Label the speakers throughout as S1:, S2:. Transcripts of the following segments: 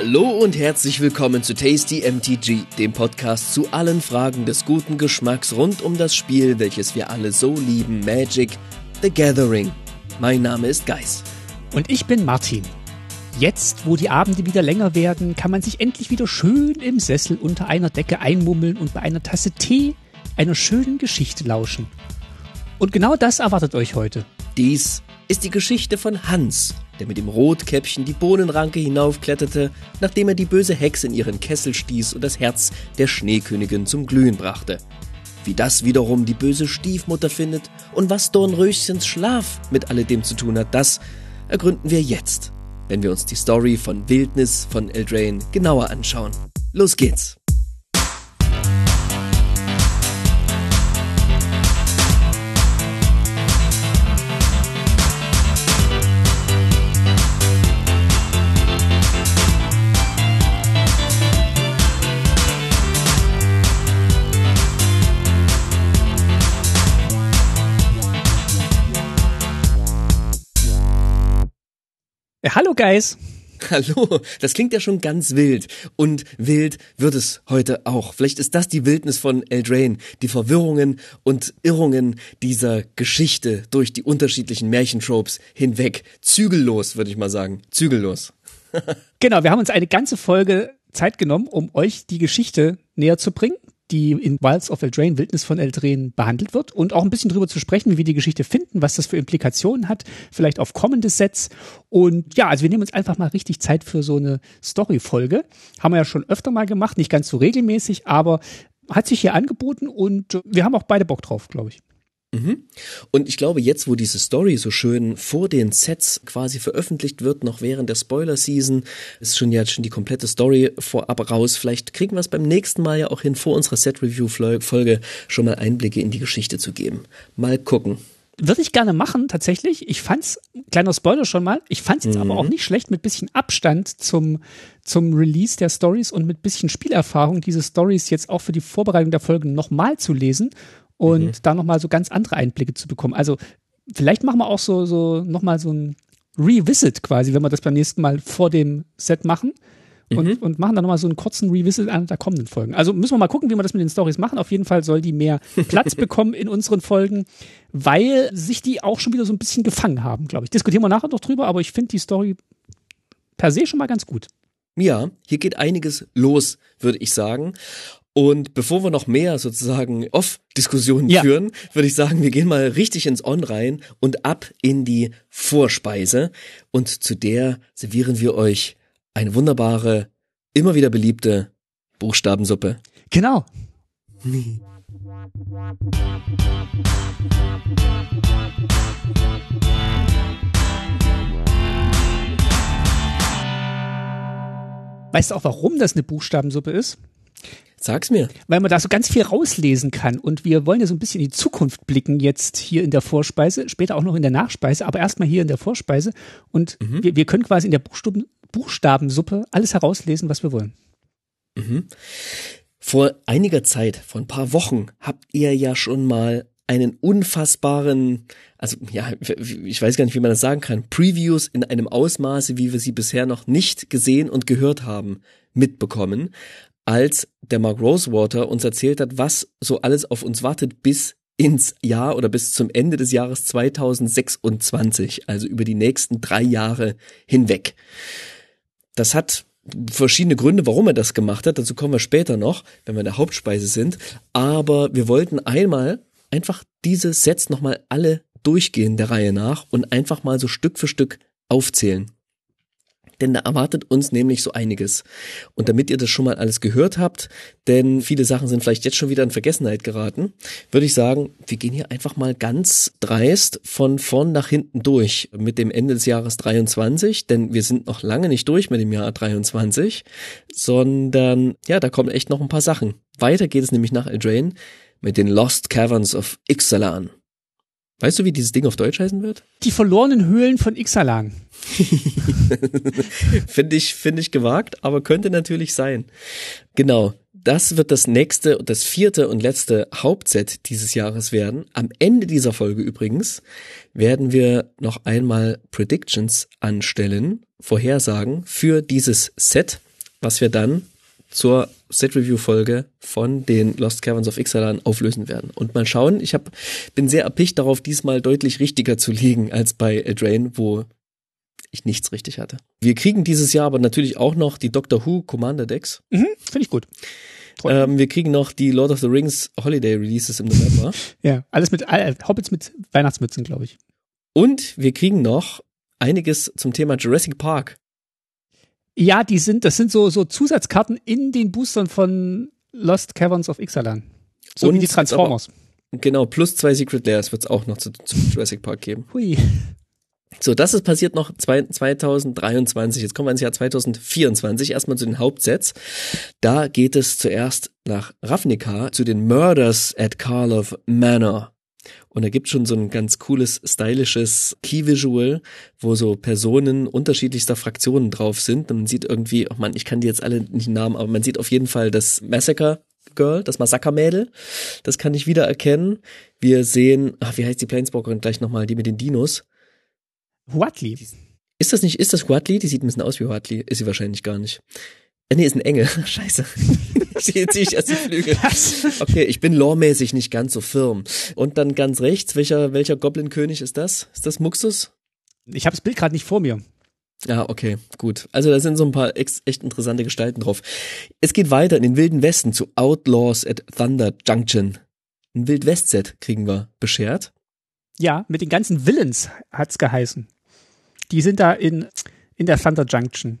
S1: Hallo und herzlich willkommen zu Tasty MTG, dem Podcast zu allen Fragen des guten Geschmacks rund um das Spiel, welches wir alle so lieben, Magic The Gathering. Mein Name ist Geis.
S2: Und ich bin Martin. Jetzt, wo die Abende wieder länger werden, kann man sich endlich wieder schön im Sessel unter einer Decke einmummeln und bei einer Tasse Tee einer schönen Geschichte lauschen. Und genau das erwartet euch heute.
S1: Dies ist die Geschichte von Hans, der mit dem Rotkäppchen die Bohnenranke hinaufkletterte, nachdem er die böse Hexe in ihren Kessel stieß und das Herz der Schneekönigin zum Glühen brachte. Wie das wiederum die böse Stiefmutter findet und was Dornröschens Schlaf mit alledem zu tun hat, das ergründen wir jetzt, wenn wir uns die Story von Wildnis von Eldraine genauer anschauen. Los geht's!
S2: Hallo Guys.
S1: Hallo, das klingt ja schon ganz wild. Und wild wird es heute auch. Vielleicht ist das die Wildnis von Eldraine, die Verwirrungen und Irrungen dieser Geschichte durch die unterschiedlichen Märchentropes hinweg. Zügellos, würde ich mal sagen. Zügellos.
S2: genau, wir haben uns eine ganze Folge Zeit genommen, um euch die Geschichte näher zu bringen die in Wilds of Eldraine, Wildnis von Eldraine behandelt wird und auch ein bisschen drüber zu sprechen, wie wir die Geschichte finden, was das für Implikationen hat, vielleicht auf kommende Sets. Und ja, also wir nehmen uns einfach mal richtig Zeit für so eine Story-Folge. Haben wir ja schon öfter mal gemacht, nicht ganz so regelmäßig, aber hat sich hier angeboten und wir haben auch beide Bock drauf, glaube ich.
S1: Mhm. Und ich glaube, jetzt, wo diese Story so schön vor den Sets quasi veröffentlicht wird, noch während der Spoiler-Season, ist schon ja schon die komplette Story vorab raus. Vielleicht kriegen wir es beim nächsten Mal ja auch hin, vor unserer Set-Review-Folge schon mal Einblicke in die Geschichte zu geben. Mal gucken.
S2: Würde ich gerne machen, tatsächlich. Ich fand's, kleiner Spoiler schon mal, ich fand's jetzt mhm. aber auch nicht schlecht, mit bisschen Abstand zum, zum Release der Stories und mit bisschen Spielerfahrung diese Stories jetzt auch für die Vorbereitung der Folgen nochmal zu lesen und mhm. da nochmal so ganz andere Einblicke zu bekommen. Also vielleicht machen wir auch so, so nochmal so ein Revisit quasi, wenn wir das beim nächsten Mal vor dem Set machen. Und, mhm. und machen dann nochmal so einen kurzen Revisit an der kommenden Folgen. Also müssen wir mal gucken, wie wir das mit den Stories machen. Auf jeden Fall soll die mehr Platz bekommen in unseren Folgen, weil sich die auch schon wieder so ein bisschen gefangen haben, glaube ich. Diskutieren wir nachher noch drüber, aber ich finde die Story per se schon mal ganz gut.
S1: Ja, hier geht einiges los, würde ich sagen. Und bevor wir noch mehr sozusagen Off-Diskussionen ja. führen, würde ich sagen, wir gehen mal richtig ins On rein und ab in die Vorspeise. Und zu der servieren wir euch eine wunderbare, immer wieder beliebte Buchstabensuppe.
S2: Genau. Weißt du auch, warum das eine Buchstabensuppe ist?
S1: Sag's mir.
S2: Weil man da so ganz viel rauslesen kann. Und wir wollen ja so ein bisschen in die Zukunft blicken, jetzt hier in der Vorspeise, später auch noch in der Nachspeise, aber erstmal hier in der Vorspeise. Und mhm. wir, wir können quasi in der Buchstaben, Buchstabensuppe alles herauslesen, was wir wollen.
S1: Mhm. Vor einiger Zeit, vor ein paar Wochen, habt ihr ja schon mal einen unfassbaren, also ja, ich weiß gar nicht, wie man das sagen kann, Previews in einem Ausmaße, wie wir sie bisher noch nicht gesehen und gehört haben, mitbekommen als der Mark Rosewater uns erzählt hat, was so alles auf uns wartet bis ins Jahr oder bis zum Ende des Jahres 2026, also über die nächsten drei Jahre hinweg. Das hat verschiedene Gründe, warum er das gemacht hat. Dazu kommen wir später noch, wenn wir in der Hauptspeise sind. Aber wir wollten einmal einfach diese Sets nochmal alle durchgehen der Reihe nach und einfach mal so Stück für Stück aufzählen denn da erwartet uns nämlich so einiges. Und damit ihr das schon mal alles gehört habt, denn viele Sachen sind vielleicht jetzt schon wieder in Vergessenheit geraten, würde ich sagen, wir gehen hier einfach mal ganz dreist von vorn nach hinten durch mit dem Ende des Jahres 23, denn wir sind noch lange nicht durch mit dem Jahr 23, sondern ja, da kommen echt noch ein paar Sachen. Weiter geht es nämlich nach Eldraine mit den Lost Caverns of Ixalan. Weißt du, wie dieses Ding auf Deutsch heißen wird?
S2: Die verlorenen Höhlen von Ixalan.
S1: finde ich, finde ich gewagt, aber könnte natürlich sein. Genau. Das wird das nächste und das vierte und letzte Hauptset dieses Jahres werden. Am Ende dieser Folge übrigens werden wir noch einmal Predictions anstellen, Vorhersagen für dieses Set was wir dann zur Set-Review-Folge von den Lost Caverns of Ixalan auflösen werden. Und mal schauen, ich hab, bin sehr erpicht darauf, diesmal deutlich richtiger zu liegen als bei Eldraine, wo ich nichts richtig hatte. Wir kriegen dieses Jahr aber natürlich auch noch die Doctor Who Commander Decks.
S2: Mhm, Finde ich gut.
S1: Ähm, wir kriegen noch die Lord of the Rings Holiday Releases im November.
S2: ja, alles mit äh, Hobbits mit Weihnachtsmützen, glaube ich.
S1: Und wir kriegen noch einiges zum Thema Jurassic Park.
S2: Ja, die sind, das sind so, so Zusatzkarten in den Boostern von Lost Caverns of Ixalan. So
S1: Und
S2: wie die Transformers.
S1: Aber, genau, plus zwei Secret Layers wird es auch noch zu, zu Jurassic Park geben.
S2: Hui.
S1: So, das ist passiert noch 2023. Jetzt kommen wir ins Jahr 2024. Erstmal zu den Hauptsets. Da geht es zuerst nach Ravnica zu den Murders at Karlov Manor. Und da gibt schon so ein ganz cooles, stylisches Key-Visual, wo so Personen unterschiedlichster Fraktionen drauf sind. Und man sieht irgendwie, oh man, ich kann die jetzt alle nicht Namen, aber man sieht auf jeden Fall das Massacre Girl, das Massaker-Mädel. Das kann ich wieder erkennen. Wir sehen, ach, wie heißt die Planeswalkerin gleich nochmal, die mit den Dinos?
S2: Huatli.
S1: Ist das nicht, ist das Huatli? Die sieht ein bisschen aus wie Huatli. Ist sie wahrscheinlich gar nicht. Äh, nee, ist ein Engel. Scheiße. Jetzt sehe ich erst die Flügel. Okay, ich bin loremäßig nicht ganz so firm. Und dann ganz rechts, welcher, welcher Goblin-König ist das? Ist das Muxus?
S2: Ich habe das Bild gerade nicht vor mir.
S1: Ja, okay, gut. Also da sind so ein paar echt interessante Gestalten drauf. Es geht weiter in den Wilden Westen zu Outlaws at Thunder Junction. Ein Wild-West-Set kriegen wir beschert.
S2: Ja, mit den ganzen Villains hat's geheißen. Die sind da in, in der Thunder Junction.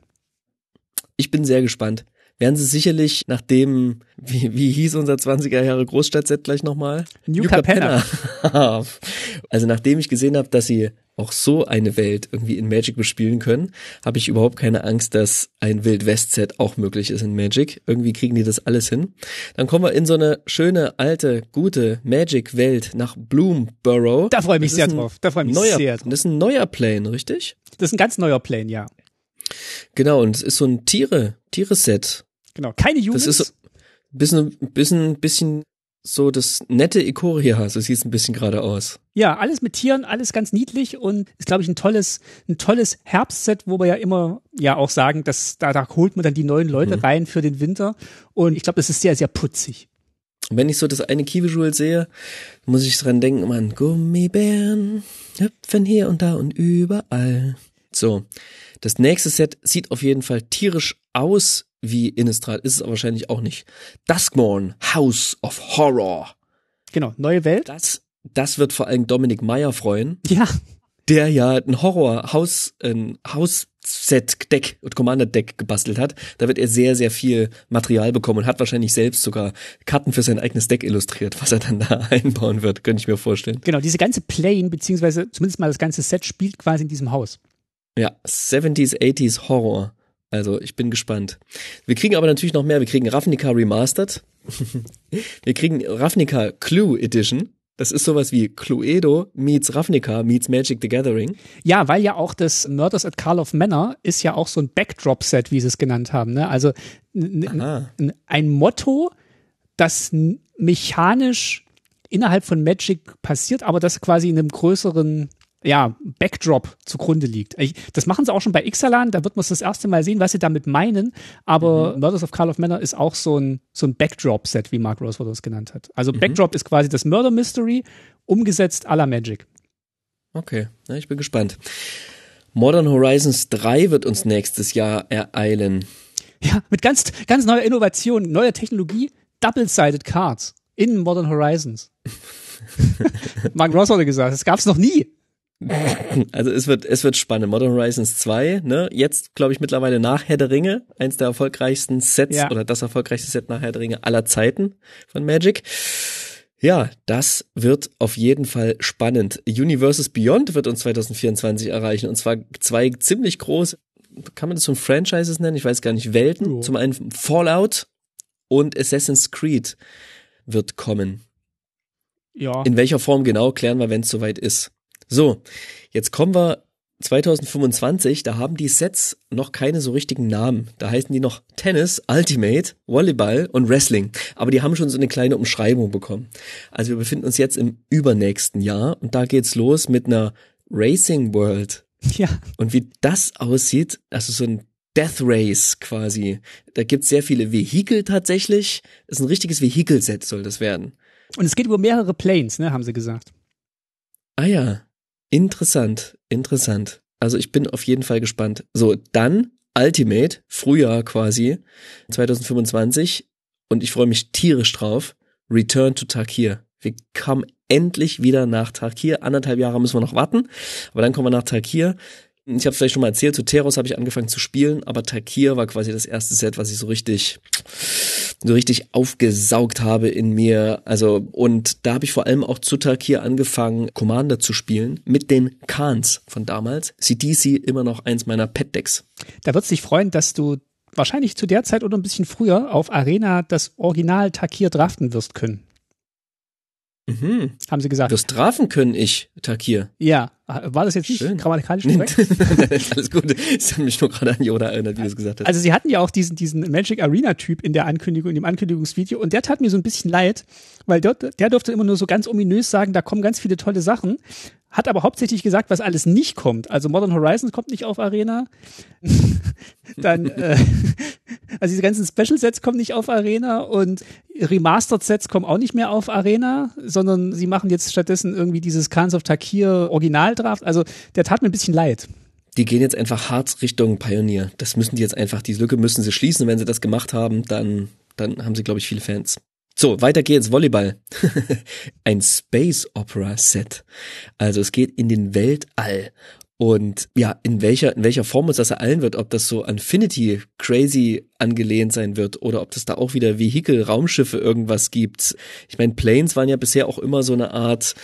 S1: Ich bin sehr gespannt. Werden sie sicherlich nach dem, wie, wie hieß unser 20er Jahre Großstadtset gleich nochmal?
S2: New, New Capenna.
S1: also nachdem ich gesehen habe, dass sie auch so eine Welt irgendwie in Magic bespielen können, habe ich überhaupt keine Angst, dass ein Wild West Set auch möglich ist in Magic. Irgendwie kriegen die das alles hin. Dann kommen wir in so eine schöne, alte, gute Magic Welt nach Bloomborough.
S2: Da freue ich mich sehr drauf. Da freue ich mich
S1: neuer,
S2: sehr drauf.
S1: Das ist ein neuer Plane, richtig?
S2: Das ist ein ganz neuer Plane, ja.
S1: Genau, und es ist so ein Tiere, Tiere-Set.
S2: Genau, keine Humans.
S1: Das ist so bisschen, bisschen, bisschen so das nette Ikoria, so sieht es ein bisschen gerade aus.
S2: Ja, alles mit Tieren, alles ganz niedlich und ist, glaube ich, ein tolles, ein tolles Herbstset, wo wir ja immer ja auch sagen, dass da, da holt man dann die neuen Leute mhm. rein für den Winter. Und ich glaube, das ist sehr, sehr putzig.
S1: Und wenn ich so das eine Key-Visual sehe, muss ich dran denken, man, Gummibären hüpfen hier und da und überall. So. Das nächste Set sieht auf jeden Fall tierisch aus wie Innistrad, ist es aber wahrscheinlich auch nicht. Duskmorn, House of Horror.
S2: Genau, neue Welt.
S1: Das, das wird vor allem Dominik Meyer freuen.
S2: Ja.
S1: Der ja ein Horror-Haus, ein Haus-Set-Deck und Commander-Deck gebastelt hat. Da wird er sehr, sehr viel Material bekommen und hat wahrscheinlich selbst sogar Karten für sein eigenes Deck illustriert, was er dann da einbauen wird, könnte ich mir vorstellen.
S2: Genau, diese ganze Plane, beziehungsweise zumindest mal das ganze Set spielt quasi in diesem Haus.
S1: Ja, 70s, 80s Horror. Also ich bin gespannt. Wir kriegen aber natürlich noch mehr. Wir kriegen Ravnica Remastered. Wir kriegen Ravnica Clue Edition. Das ist sowas wie Cluedo meets Ravnica meets Magic the Gathering.
S2: Ja, weil ja auch das Murders at Karlov Manor ist ja auch so ein Backdrop-Set, wie sie es genannt haben. Ne? Also ein Motto, das mechanisch innerhalb von Magic passiert, aber das quasi in einem größeren ja, Backdrop zugrunde liegt. Das machen sie auch schon bei Ixalan, da wird man es das erste Mal sehen, was sie damit meinen, aber mhm. Murders of Carl of Manor ist auch so ein, so ein Backdrop-Set, wie Mark Rosewater es genannt hat. Also mhm. Backdrop ist quasi das Murder Mystery, umgesetzt à la Magic.
S1: Okay, na, ich bin gespannt. Modern Horizons 3 wird uns nächstes Jahr ereilen.
S2: Ja, mit ganz, ganz neuer Innovation, neuer Technologie, Double-Sided Cards in Modern Horizons. Mark Ross hatte gesagt, das gab's noch nie.
S1: Also es wird, es wird spannend. Modern Horizons 2, ne? Jetzt, glaube ich, mittlerweile nach Herr der Ringe, eins der erfolgreichsten Sets ja. oder das erfolgreichste Set nach Herr der Ringe aller Zeiten von Magic. Ja, das wird auf jeden Fall spannend. Universes Beyond wird uns 2024 erreichen und zwar zwei ziemlich große, kann man das so Franchises nennen? Ich weiß gar nicht, Welten. Oh. Zum einen Fallout und Assassin's Creed wird kommen.
S2: Ja.
S1: In welcher Form genau, klären wir, wenn es soweit ist. So, jetzt kommen wir 2025, da haben die Sets noch keine so richtigen Namen. Da heißen die noch Tennis, Ultimate, Volleyball und Wrestling. Aber die haben schon so eine kleine Umschreibung bekommen. Also wir befinden uns jetzt im übernächsten Jahr und da geht's los mit einer Racing World.
S2: Ja.
S1: Und wie das aussieht, also so ein Death Race quasi. Da gibt's sehr viele Vehikel tatsächlich. Das ist ein richtiges Vehikelset soll das werden.
S2: Und es geht über mehrere Planes, ne, haben sie gesagt.
S1: Ah ja, interessant, interessant. Also ich bin auf jeden Fall gespannt. So, dann Ultimate, Frühjahr quasi, 2025. Und ich freue mich tierisch drauf. Return to Takir. Wir kommen endlich wieder nach Tarkir. Anderthalb Jahre müssen wir noch warten, aber dann kommen wir nach Tarkir. Ich habe vielleicht schon mal erzählt, zu Teros habe ich angefangen zu spielen, aber Tarkir war quasi das erste Set, was ich so richtig, so richtig aufgesaugt habe in mir. Also, und da habe ich vor allem auch zu Tarkir angefangen, Commander zu spielen mit den Khans von damals. CDC immer noch eins meiner Pet-Decks.
S2: Da wird's dich freuen, dass du wahrscheinlich zu der Zeit oder ein bisschen früher auf Arena das Original Takir draften wirst können.
S1: Mhm.
S2: Haben sie gesagt.
S1: Das Drafen können ich, Takir.
S2: Ja. War das jetzt nicht
S1: Schön.
S2: grammatikalisch korrekt?
S1: Alles gut. Ich habe mich nur gerade an Yoda erinnert, wie du es gesagt hast.
S2: Also sie hatten ja auch diesen, diesen Magic Arena Typ in der Ankündigung, in dem Ankündigungsvideo und der tat mir so ein bisschen leid, weil dort, der durfte immer nur so ganz ominös sagen, da kommen ganz viele tolle Sachen, hat aber hauptsächlich gesagt, was alles nicht kommt. Also Modern Horizons kommt nicht auf Arena. Dann, äh, also diese ganzen Special Sets kommen nicht auf Arena und Remastered Sets kommen auch nicht mehr auf Arena, sondern sie machen jetzt stattdessen irgendwie dieses Khans of Takir Originaldraft. Also der tat mir ein bisschen leid.
S1: die gehen jetzt einfach hart Richtung Pioneer. Das müssen die jetzt einfach, diese Lücke müssen sie schließen. Wenn sie das gemacht haben, dann, dann haben sie, glaube ich, viele Fans. So, weiter geht's, Volleyball. Ein Space Opera Set. Also es geht in den Weltall. Und ja, in welcher, in welcher Form es das ereilen wird, ob das so Infinity crazy angelehnt sein wird oder ob das da auch wieder Vehikel, Raumschiffe, irgendwas gibt. Ich meine, Planes waren ja bisher auch immer so eine Art,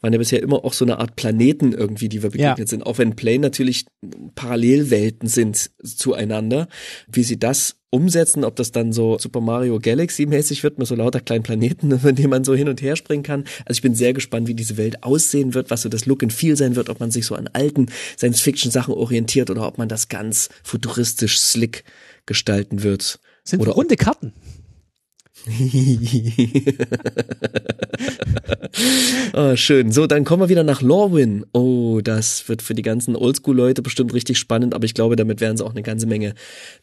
S1: waren ja bisher immer auch so eine Art Planeten irgendwie, die wir begegnet
S2: Ja.
S1: sind. Auch wenn Plane natürlich Parallelwelten sind zueinander. Wie sie das umsetzen, ob das dann so Super Mario Galaxy mäßig wird mit so lauter kleinen Planeten, von denen man so hin und her springen kann. Also ich bin sehr gespannt, wie diese Welt aussehen wird, was so das Look and Feel sein wird, ob man sich so an alten Science-Fiction-Sachen orientiert oder ob man das ganz futuristisch slick gestalten wird.
S2: Sind
S1: Oder
S2: runde Karten.
S1: Oh, schön. So, dann kommen wir wieder nach Lorwyn. Oh, das wird für die ganzen Oldschool-Leute bestimmt richtig spannend, aber ich glaube, damit werden sie auch eine ganze Menge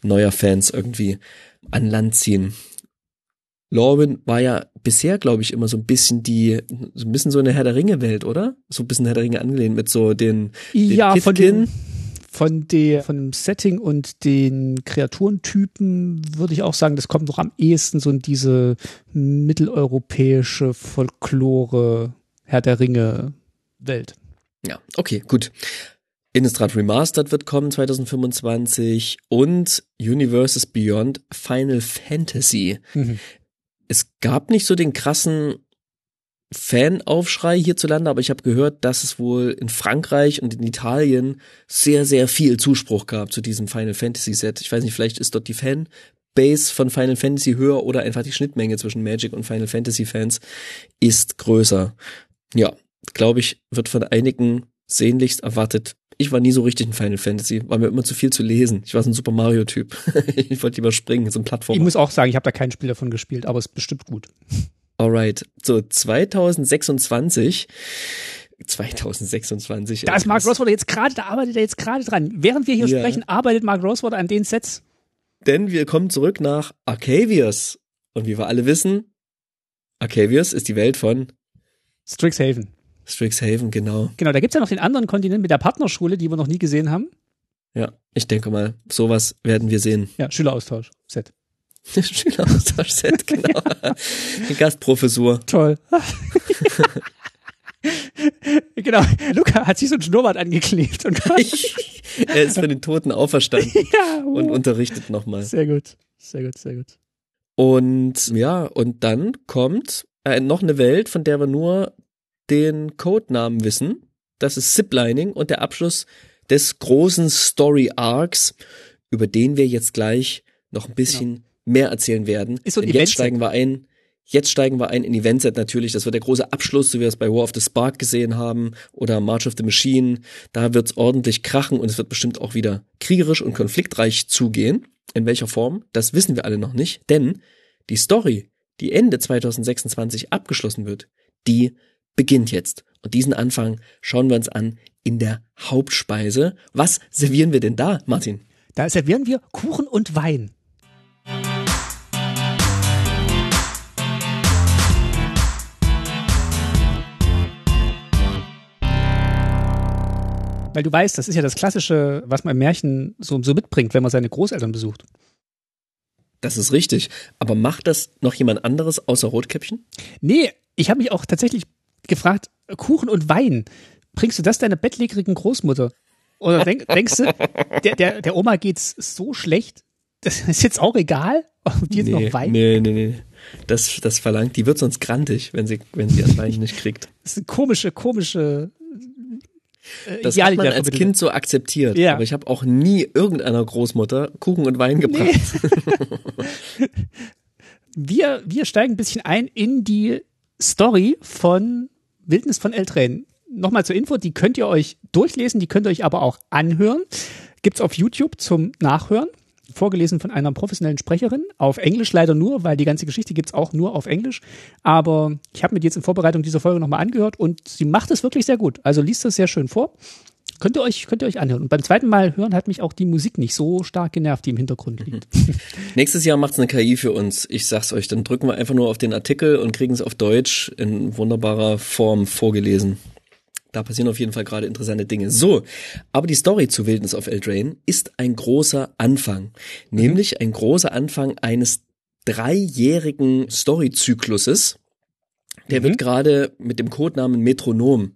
S1: neuer Fans irgendwie an Land ziehen. Lorwyn war ja bisher, glaube ich, immer so ein bisschen die, so ein bisschen so eine Herr der Ringe-Welt, oder? So ein bisschen Herr der Ringe angelehnt mit so den, den
S2: Ja, von
S1: Kithkin.
S2: Von der, von dem Setting und den Kreaturentypen würde ich auch sagen, das kommt noch am ehesten so in diese mitteleuropäische Folklore Herr der Ringe Welt.
S1: Ja, okay, gut. Innistrad Remastered wird kommen 2025 und Universes Beyond Final Fantasy.
S2: Mhm.
S1: Es gab nicht so den krassen Fanaufschrei hierzulande, aber ich habe gehört, dass es wohl in Frankreich und in Italien sehr, sehr viel Zuspruch gab zu diesem Final Fantasy Set. Ich weiß nicht, vielleicht ist dort die Fanbase von Final Fantasy höher oder einfach die Schnittmenge zwischen Magic und Final Fantasy Fans ist größer. Ja, glaube ich, wird von einigen sehnlichst erwartet. Ich war nie so richtig in Final Fantasy, war mir immer zu viel zu lesen. Ich war so ein Super Mario Typ. ich wollte lieber springen, so ein
S2: Ich
S1: Plattformer.
S2: muss auch sagen, ich habe da kein Spiel davon gespielt, aber es ist bestimmt gut.
S1: Alright, so 2026. 2026.
S2: Da ist Mark Rosewater jetzt gerade, da arbeitet er jetzt gerade dran. Während wir hier
S1: Ja.
S2: sprechen, arbeitet Mark Rosewater an den Sets.
S1: Denn wir kommen zurück nach Arcavius. Und wie wir alle wissen, Arcavius ist die Welt von
S2: Strixhaven.
S1: Strixhaven, genau.
S2: Genau, da gibt's ja noch den anderen Kontinent mit der Partnerschule, die wir noch nie gesehen haben.
S1: Ja, ich denke mal, sowas werden wir sehen.
S2: Ja, Schüleraustausch. Set.
S1: Schüleraustausch-Set, genau. Die Gastprofessur.
S2: Toll. genau. Luca hat sich so ein Schnurrbart angeklebt und
S1: er ist von den Toten auferstanden
S2: ja,
S1: und
S2: oh.
S1: unterrichtet nochmal.
S2: sehr gut. Sehr gut, sehr gut.
S1: Und ja, und dann kommt äh, noch eine Welt, von der wir nur den Codenamen wissen. Das ist Ziplining und der Abschluss des großen Story Arcs, über den wir jetzt gleich noch ein bisschen mehr erzählen werden.
S2: Ist so ein
S1: Denn jetzt steigen wir ein. Jetzt steigen wir ein in Eventset natürlich. Das wird der große Abschluss, so wie wir es bei War of the Spark gesehen haben oder March of the Machine. Da wird's ordentlich krachen und es wird bestimmt auch wieder kriegerisch und konfliktreich zugehen. In welcher Form? Das wissen wir alle noch nicht, denn die Story, die Ende 2026 abgeschlossen wird, die beginnt jetzt. Und diesen Anfang schauen wir uns an in der Hauptspeise. Was servieren wir denn da, Martin?
S2: Da servieren wir Kuchen und Wein. Weil du weißt, das ist ja das Klassische, was man im Märchen so, so mitbringt, wenn man seine Großeltern besucht.
S1: Das ist richtig. Aber macht das noch jemand anderes außer Rotkäppchen?
S2: Nee, ich habe mich auch tatsächlich gefragt, Kuchen und Wein, bringst du das deiner bettlägerigen Großmutter? Oder denk, denkst du, der, der, der Oma geht's so schlecht, das ist jetzt auch egal, ob die jetzt
S1: nee,
S2: noch Wein
S1: Nee, nee, nee. Das, das verlangt, die wird sonst grantig, wenn sie, wenn sie an Wein nicht kriegt.
S2: Das ist eine komische, komische
S1: Das
S2: Ideale,
S1: hat man als Kind so akzeptiert.
S2: Ja.
S1: Aber ich habe auch nie irgendeiner Großmutter Kuchen und Wein gebracht.
S2: wir, wir steigen ein bisschen ein in die Story von Wildnis von Eltrain. Nochmal zur Info, die könnt ihr euch durchlesen, die könnt ihr euch aber auch anhören. Gibt's auf YouTube zum Nachhören. Vorgelesen von einer professionellen Sprecherin. Auf Englisch leider nur, weil die ganze Geschichte gibt's auch nur auf Englisch. Aber ich habe mir die jetzt in Vorbereitung dieser Folge nochmal angehört und sie macht es wirklich sehr gut. Also liest das sehr schön vor. Könnt ihr euch, könnt ihr euch anhören. Und beim zweiten Mal hören hat mich auch die Musik nicht so stark genervt, die im Hintergrund liegt.
S1: Nächstes Jahr macht's eine KI für uns. Ich sag's euch, dann drücken wir einfach nur auf den Artikel und kriegen es auf Deutsch in wunderbarer Form vorgelesen. Da passieren auf jeden Fall gerade interessante Dinge. So, aber die Story zu Wildnis of Eldraine ist ein großer Anfang. Nämlich ein großer Anfang eines dreijährigen Storyzykluses. Der wird gerade mit dem Codenamen Metronom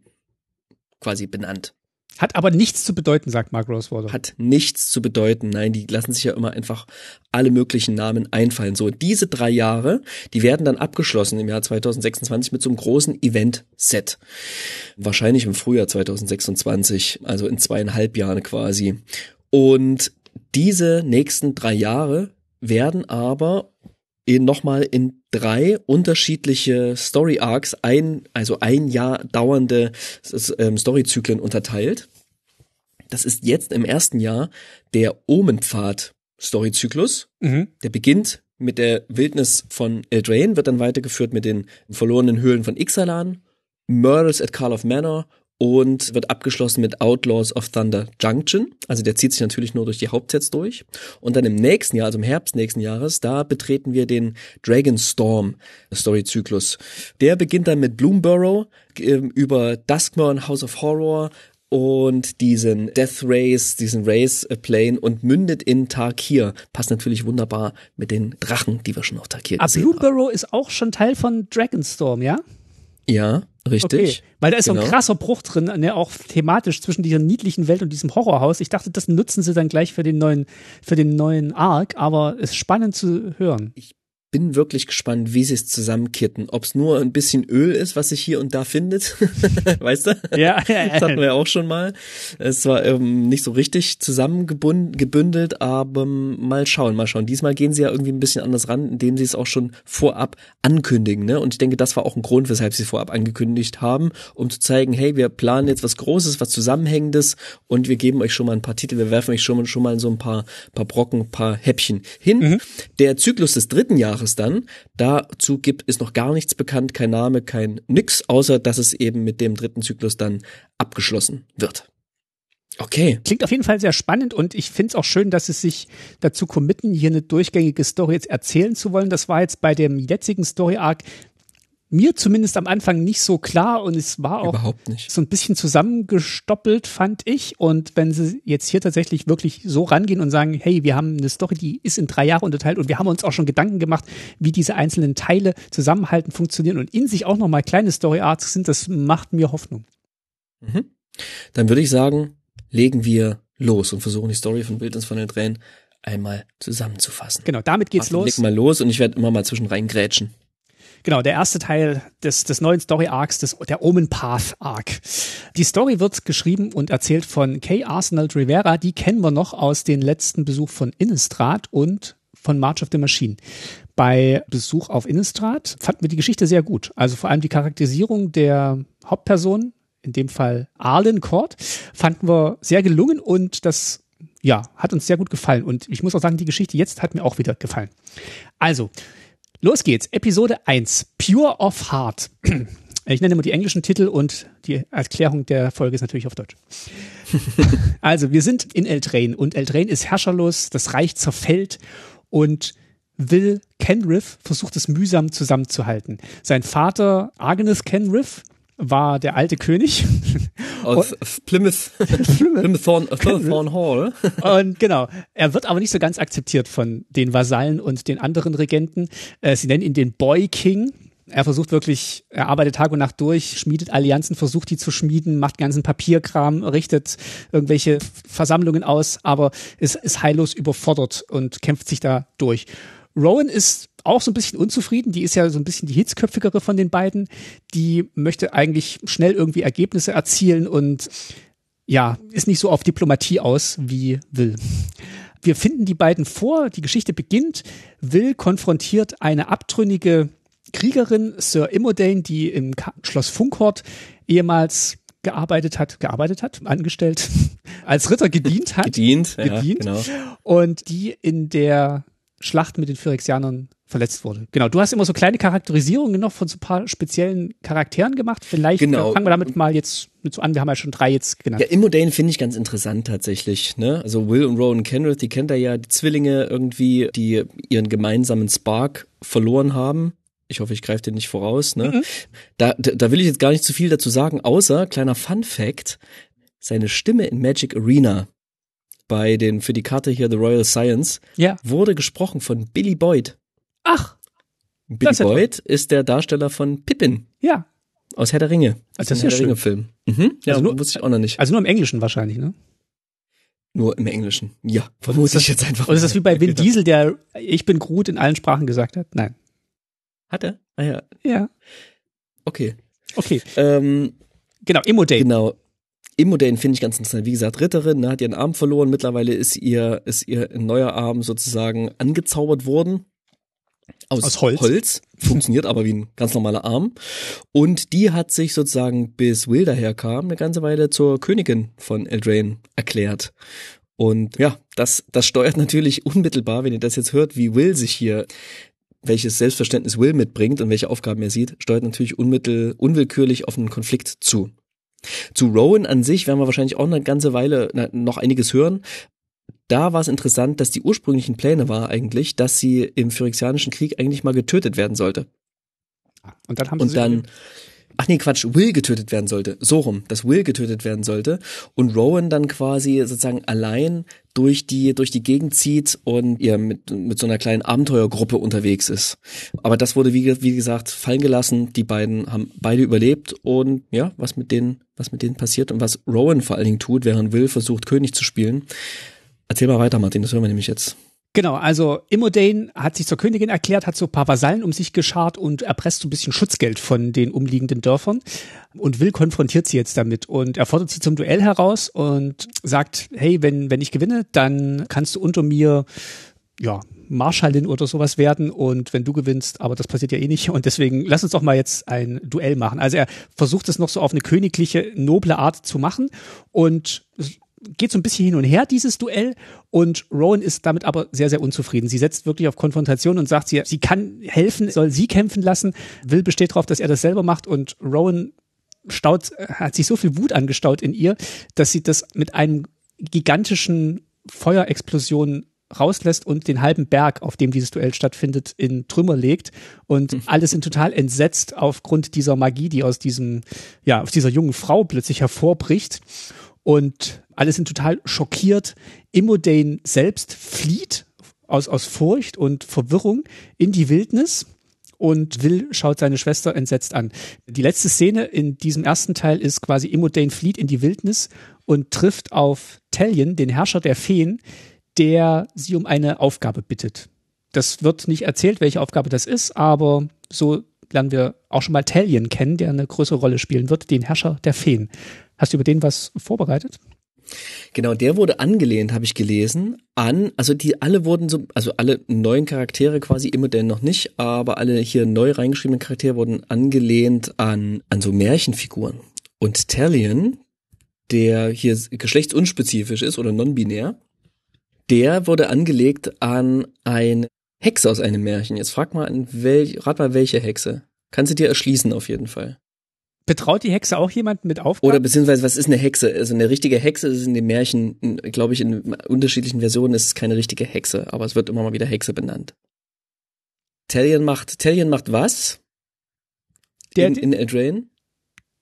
S1: quasi benannt.
S2: Hat aber nichts zu bedeuten, sagt Mark Rosewater.
S1: Hat nichts zu bedeuten. Nein, die lassen sich ja immer einfach alle möglichen Namen einfallen. So, diese drei Jahre, die werden dann abgeschlossen im Jahr 2026 mit so einem großen Event-Set. Wahrscheinlich im Frühjahr 2026, also in zweieinhalb Jahren quasi. Und diese nächsten drei Jahre werden aber nochmal in drei unterschiedliche Story Arcs, ein, also ein Jahr dauernde ähm, Storyzyklen unterteilt. Das ist jetzt im ersten Jahr der Omenpfad Storyzyklus.
S2: Mhm.
S1: Der beginnt mit der Wildnis von Eldraine, wird dann weitergeführt mit den verlorenen Höhlen von Ixalan, Murders at Call of Manor und wird abgeschlossen mit Outlaws of Thunder Junction. Also der zieht sich natürlich nur durch die Hauptsets durch. Und dann im nächsten Jahr, also im Herbst nächsten Jahres, da betreten wir den Dragonstorm Storyzyklus. Der beginnt dann mit Bloomburrow äh, über Duskmoor House of Horror und diesen Death Race, diesen Race äh, Plane und mündet in Tarkir. Passt natürlich wunderbar mit den Drachen, die wir schon auf Tarkir
S2: Ah,
S1: gesehen haben.
S2: Blueburrow ist auch schon Teil von Dragonstorm, ja?
S1: Ja, richtig.
S2: Okay. Weil da ist so
S1: Genau.
S2: ein krasser Bruch drin, ne, auch thematisch zwischen dieser niedlichen Welt und diesem Horrorhaus. Ich dachte, das nutzen sie dann gleich für den neuen, für den neuen Arc, aber ist spannend zu hören.
S1: Bin wirklich gespannt, wie sie es zusammenkitten. Ob es nur ein bisschen Öl ist, was sich hier und da findet. weißt du?
S2: Ja,
S1: Das hatten wir ja auch schon mal. Es war ähm, nicht so richtig zusammengebunden, gebündelt, aber ähm, mal schauen, mal schauen. Diesmal gehen sie ja irgendwie ein bisschen anders ran, indem sie es auch schon vorab ankündigen. Ne? Und ich denke, das war auch ein Grund, weshalb sie es vorab angekündigt haben, um zu zeigen, hey, wir planen jetzt was Großes, was Zusammenhängendes und wir geben euch schon mal ein paar Titel, wir werfen euch schon mal, schon mal so ein paar, paar Brocken, ein paar Häppchen hin. Der Zyklus des dritten Jahres dann, dazu gibt es noch gar nichts bekannt, kein Name, kein nix, außer dass es eben mit dem dritten Zyklus dann abgeschlossen wird. Okay.
S2: Klingt auf jeden Fall sehr spannend und ich finde es auch schön, dass sie sich dazu committen, hier eine durchgängige Story jetzt erzählen zu wollen. Das war jetzt bei dem jetzigen Story Arc mir zumindest am Anfang nicht so klar und es war auch
S1: Überhaupt nicht.
S2: so ein bisschen zusammengestoppelt, fand ich. Und wenn sie jetzt hier tatsächlich wirklich so rangehen und sagen, hey, wir haben eine Story, die ist in drei Jahre unterteilt und wir haben uns auch schon Gedanken gemacht, wie diese einzelnen Teile zusammenhalten, funktionieren und in sich auch nochmal kleine Story Arcs sind, das macht mir Hoffnung.
S1: Mhm. Dann würde ich sagen, legen wir los und versuchen die Story von Bildnis von den Tränen einmal zusammenzufassen.
S2: Genau, damit geht's
S1: Martin,
S2: los.
S1: Leg mal los und ich werde immer mal zwischen rein grätschen.
S2: Genau, der erste Teil des, des neuen Story Arcs, des, der Omen Path Arc. Die Story wird geschrieben und erzählt von Kay Arsenal Rivera. Die kennen wir noch aus dem letzten Besuch von Innistrad und von March of the Machine. Bei Besuch auf Innistrad fanden wir die Geschichte sehr gut. Also vor allem die Charakterisierung der Hauptperson, in dem Fall Arlen Court, fanden wir sehr gelungen und das ja, hat uns sehr gut gefallen. Und ich muss auch sagen, die Geschichte jetzt hat mir auch wieder gefallen. Also, Los geht's. Episode 1. Pure of Heart. Ich nenne immer die englischen Titel und die Erklärung der Folge ist natürlich auf Deutsch. also, wir sind in Eldraine und Eldraine ist herrscherlos, das Reich zerfällt und Will Kenriff versucht es mühsam zusammenzuhalten. Sein Vater Agnes Kenriff war der alte König.
S1: Aus Plymouth, Plymouth, Thorn, Thorn Hall.
S2: und genau, er wird aber nicht so ganz akzeptiert von den Vasallen und den anderen Regenten. Äh, sie nennen ihn den Boy King. Er versucht wirklich, er arbeitet Tag und Nacht durch, schmiedet Allianzen, versucht die zu schmieden, macht ganzen Papierkram, richtet irgendwelche Versammlungen aus, aber ist, ist heillos überfordert und kämpft sich da durch. Rowan ist auch so ein bisschen unzufrieden. Die ist ja so ein bisschen die hitzköpfigere von den beiden. Die möchte eigentlich schnell irgendwie Ergebnisse erzielen und ja, ist nicht so auf Diplomatie aus, wie Will. Wir finden die beiden vor. Die Geschichte beginnt. Will konfrontiert eine abtrünnige Kriegerin, Sir Immodane, die im Schloss Funkhort ehemals gearbeitet hat, gearbeitet hat, angestellt, als Ritter gedient hat.
S1: gedient,
S2: gedient ja, genau. Und die in der Schlacht mit den Phyrexianern verletzt wurde. Genau, du hast immer so kleine Charakterisierungen noch von so ein paar speziellen Charakteren gemacht. Vielleicht genau. fangen wir damit mal jetzt mit so an. Wir haben ja schon drei jetzt genannt.
S1: Ja, Immodane finde ich ganz interessant tatsächlich. Ne? Also Will und Rowan Kenrith, die kennt er ja, die Zwillinge irgendwie, die ihren gemeinsamen Spark verloren haben. Ich hoffe, ich greife den nicht voraus. Ne? Mhm. Da, da, da will ich jetzt gar nicht zu viel dazu sagen, außer kleiner Fun Fact, seine Stimme in Magic Arena bei den für die Karte hier The Royal Science
S2: ja.
S1: wurde gesprochen von Billy Boyd.
S2: Ach.
S1: Billy Boyd ist der Darsteller von Pippin.
S2: Ja.
S1: Aus Herr der Ringe.
S2: Also das ist Herr Ringe
S1: Film. Mhm. Ja, also nur, wusste ich auch noch nicht.
S2: Also nur im Englischen wahrscheinlich, ne?
S1: Nur im Englischen. Ja, vermute ich jetzt einfach.
S2: Oder ist das wie bei Vin Diesel, der Ich bin Groot in allen Sprachen gesagt hat? Nein.
S1: Hat er? Ah ja.
S2: Ja.
S1: Okay.
S2: Okay.
S1: Ähm,
S2: genau, Immodate.
S1: Genau. Immodane finde ich ganz interessant. Wie gesagt, Ritterin, ne, hat ihren Arm verloren. Mittlerweile ist ihr, ist ihr ein neuer Arm sozusagen angezaubert worden. Aus, aus Holz. Holz. Funktioniert aber wie ein ganz normaler Arm. Und die hat sich sozusagen, bis Will daherkam, eine ganze Weile zur Königin von Eldraine erklärt. Und ja, das, das steuert natürlich unmittelbar, wenn ihr das jetzt hört, wie Will sich hier welches Selbstverständnis Will mitbringt und welche Aufgaben er sieht, steuert natürlich unmittel, unwillkürlich auf einen Konflikt zu. Zu Rowan an sich werden wir wahrscheinlich auch eine ganze Weile noch einiges hören. Da war es interessant, dass die ursprünglichen Pläne war eigentlich, dass sie im Phyrexianischen Krieg eigentlich mal getötet werden sollte.
S2: Und dann haben sie
S1: Und dann, ach nee, Quatsch, Will getötet werden sollte. So rum, dass Will getötet werden sollte. Und Rowan dann quasi sozusagen allein durch die, durch die Gegend zieht und ihr mit, mit so einer kleinen Abenteuergruppe unterwegs ist. Aber das wurde, wie, wie gesagt, fallen gelassen. Die beiden haben beide überlebt und ja, was mit denen, was mit denen passiert und was Rowan vor allen Dingen tut, während Will versucht, König zu spielen. Erzähl mal weiter, Martin, das hören wir nämlich jetzt.
S2: Genau, also Immodane hat sich zur Königin erklärt, hat so ein paar Vasallen um sich geschart und erpresst so ein bisschen Schutzgeld von den umliegenden Dörfern. Und Will konfrontiert sie jetzt damit und er fordert sie zum Duell heraus und sagt, hey, wenn, wenn ich gewinne, dann kannst du unter mir, ja, Marschallin oder sowas werden und wenn du gewinnst, aber das passiert ja eh nicht und deswegen lass uns doch mal jetzt ein Duell machen. Also er versucht es noch so auf eine königliche, noble Art zu machen und geht so ein bisschen hin und her, dieses Duell. Und Rowan ist damit aber sehr, sehr unzufrieden. Sie setzt wirklich auf Konfrontation und sagt, sie, sie kann helfen, soll sie kämpfen lassen. Will besteht darauf, dass er das selber macht. Und Rowan staut, hat sich so viel Wut angestaut in ihr, dass sie das mit einem gigantischen Feuerexplosion rauslässt und den halben Berg, auf dem dieses Duell stattfindet, in Trümmer legt. Und mhm. alle sind total entsetzt aufgrund dieser Magie, die aus diesem, ja, aus dieser jungen Frau plötzlich hervorbricht. Und alle sind total schockiert. Immodane selbst flieht aus, aus Furcht und Verwirrung in die Wildnis und Will schaut seine Schwester entsetzt an. Die letzte Szene in diesem ersten Teil ist quasi Immodane flieht in die Wildnis und trifft auf Talion, den Herrscher der Feen, der sie um eine Aufgabe bittet. Das wird nicht erzählt, welche Aufgabe das ist, aber so lernen wir auch schon mal Talion kennen, der eine größere Rolle spielen wird, den Herrscher der Feen. Hast du über den was vorbereitet?
S1: Genau, der wurde angelehnt, habe ich gelesen, an, also die alle wurden so, also alle neuen Charaktere quasi immer denn noch nicht, aber alle hier neu reingeschriebenen Charaktere wurden angelehnt an, an so Märchenfiguren. Und Talion, der hier geschlechtsunspezifisch ist oder non-binär, der wurde angelegt an ein Hexe aus einem Märchen. Jetzt frag mal, an welch, rat mal welche Hexe. Kannst du dir erschließen auf jeden Fall.
S2: Betraut die Hexe auch jemanden mit Aufgaben?
S1: Oder beziehungsweise, was ist eine Hexe? Also eine richtige Hexe ist in den Märchen, glaube ich, in unterschiedlichen Versionen ist es keine richtige Hexe, aber es wird immer mal wieder Hexe benannt. Talion macht, Talion macht was?
S2: der,
S1: in, in Eldraine?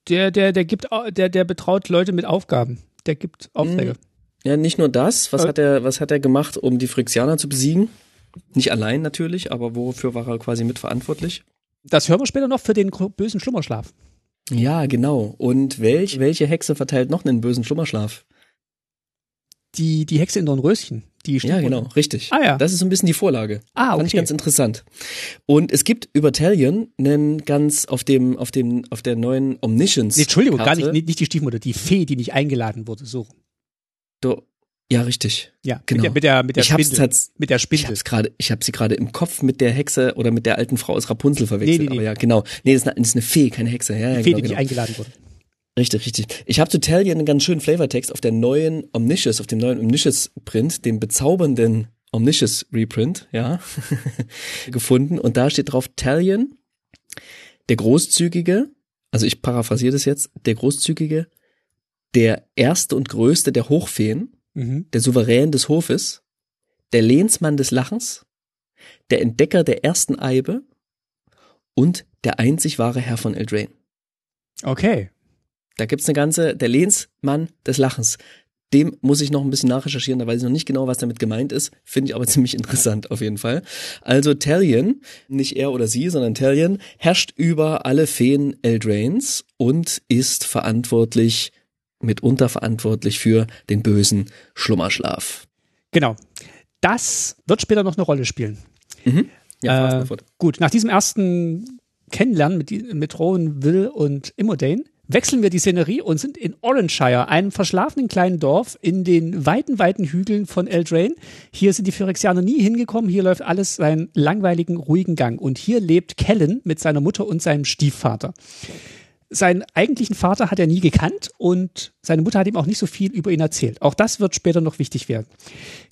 S2: der, der, der gibt, der, der betraut Leute mit Aufgaben. Der gibt Aufträge.
S1: Ja, nicht nur das. Was
S2: Äh.
S1: hat er, was hat er gemacht, um die Phyrexianer zu besiegen? Nicht allein natürlich, aber wofür war er quasi mitverantwortlich?
S2: Das hören wir später noch für den bösen Schlummerschlaf.
S1: Ja, genau. Und welch, welche Hexe verteilt noch einen bösen Schlummerschlaf?
S2: Die, die Hexe in Dornröschen. Die
S1: Ja,
S2: Stiefmutter.
S1: genau, richtig.
S2: Ah, ja.
S1: Das ist so ein bisschen die Vorlage.
S2: Ah,
S1: Fand ich
S2: okay.
S1: ganz interessant. Und es gibt über Talion einen ganz auf dem, auf dem, auf der neuen Omniscience.
S2: Nee, Entschuldigung, gar
S1: Karte.
S2: nicht, nicht, nicht die Stiefmutter, die Fee, die nicht eingeladen wurde. So.
S1: Do- Ja, richtig.
S2: Ja,
S1: Genau.
S2: mit der, mit der, mit der
S1: Ich hab's
S2: Spindel.
S1: tats-
S2: Mit der
S1: Ich
S2: Spindel.
S1: hab's gerade, ich hab sie gerade im Kopf mit der Hexe oder mit der alten Frau aus Rapunzel verwechselt.
S2: Nee, nee, nee.
S1: Aber ja, genau. Nee, das ist eine, das ist eine Fee, keine Hexe. Ja, ja,
S2: Die Fee,
S1: genau,
S2: die
S1: genau.
S2: eingeladen wurde.
S1: Richtig, richtig. Ich habe zu Talion einen ganz schönen Flavortext auf der neuen Omniscience, auf dem neuen Omniscience-Print, dem bezaubernden Omniscience-Reprint, ja, gefunden. Und da steht drauf Talion, der Großzügige, also ich paraphrasiere das jetzt, der Großzügige, der erste und größte der Hochfeen,
S2: Mhm.
S1: der Souverän des Hofes, der Lehnsmann des Lachens, der Entdecker der ersten Eibe und der einzig wahre Herr von Eldraine.
S2: Okay.
S1: Da gibt's eine ganze, der Lehnsmann des Lachens. Dem muss ich noch ein bisschen nachrecherchieren, da weiß ich noch nicht genau, was damit gemeint ist. Finde ich aber ziemlich interessant auf jeden Fall. Also Talion, nicht er oder sie, sondern Talion, herrscht über alle Feen Eldrains und ist verantwortlich, mitunter verantwortlich für den bösen Schlummerschlaf.
S2: Genau. Das wird später noch eine Rolle spielen.
S1: Ja, fahr
S2: Äh. Gut, nach diesem ersten Kennenlernen mit, mit Rowan, Will und Immodane wechseln wir die Szenerie und sind in Oranshire, einem verschlafenen kleinen Dorf in den weiten, weiten Hügeln von Eldraine. Hier sind die Phyrexianer nie hingekommen. Hier läuft alles seinen langweiligen, ruhigen Gang. Und hier lebt Kellen mit seiner Mutter und seinem Stiefvater. Seinen eigentlichen Vater hat er nie gekannt und seine Mutter hat ihm auch nicht so viel über ihn erzählt. Auch das wird später noch wichtig werden.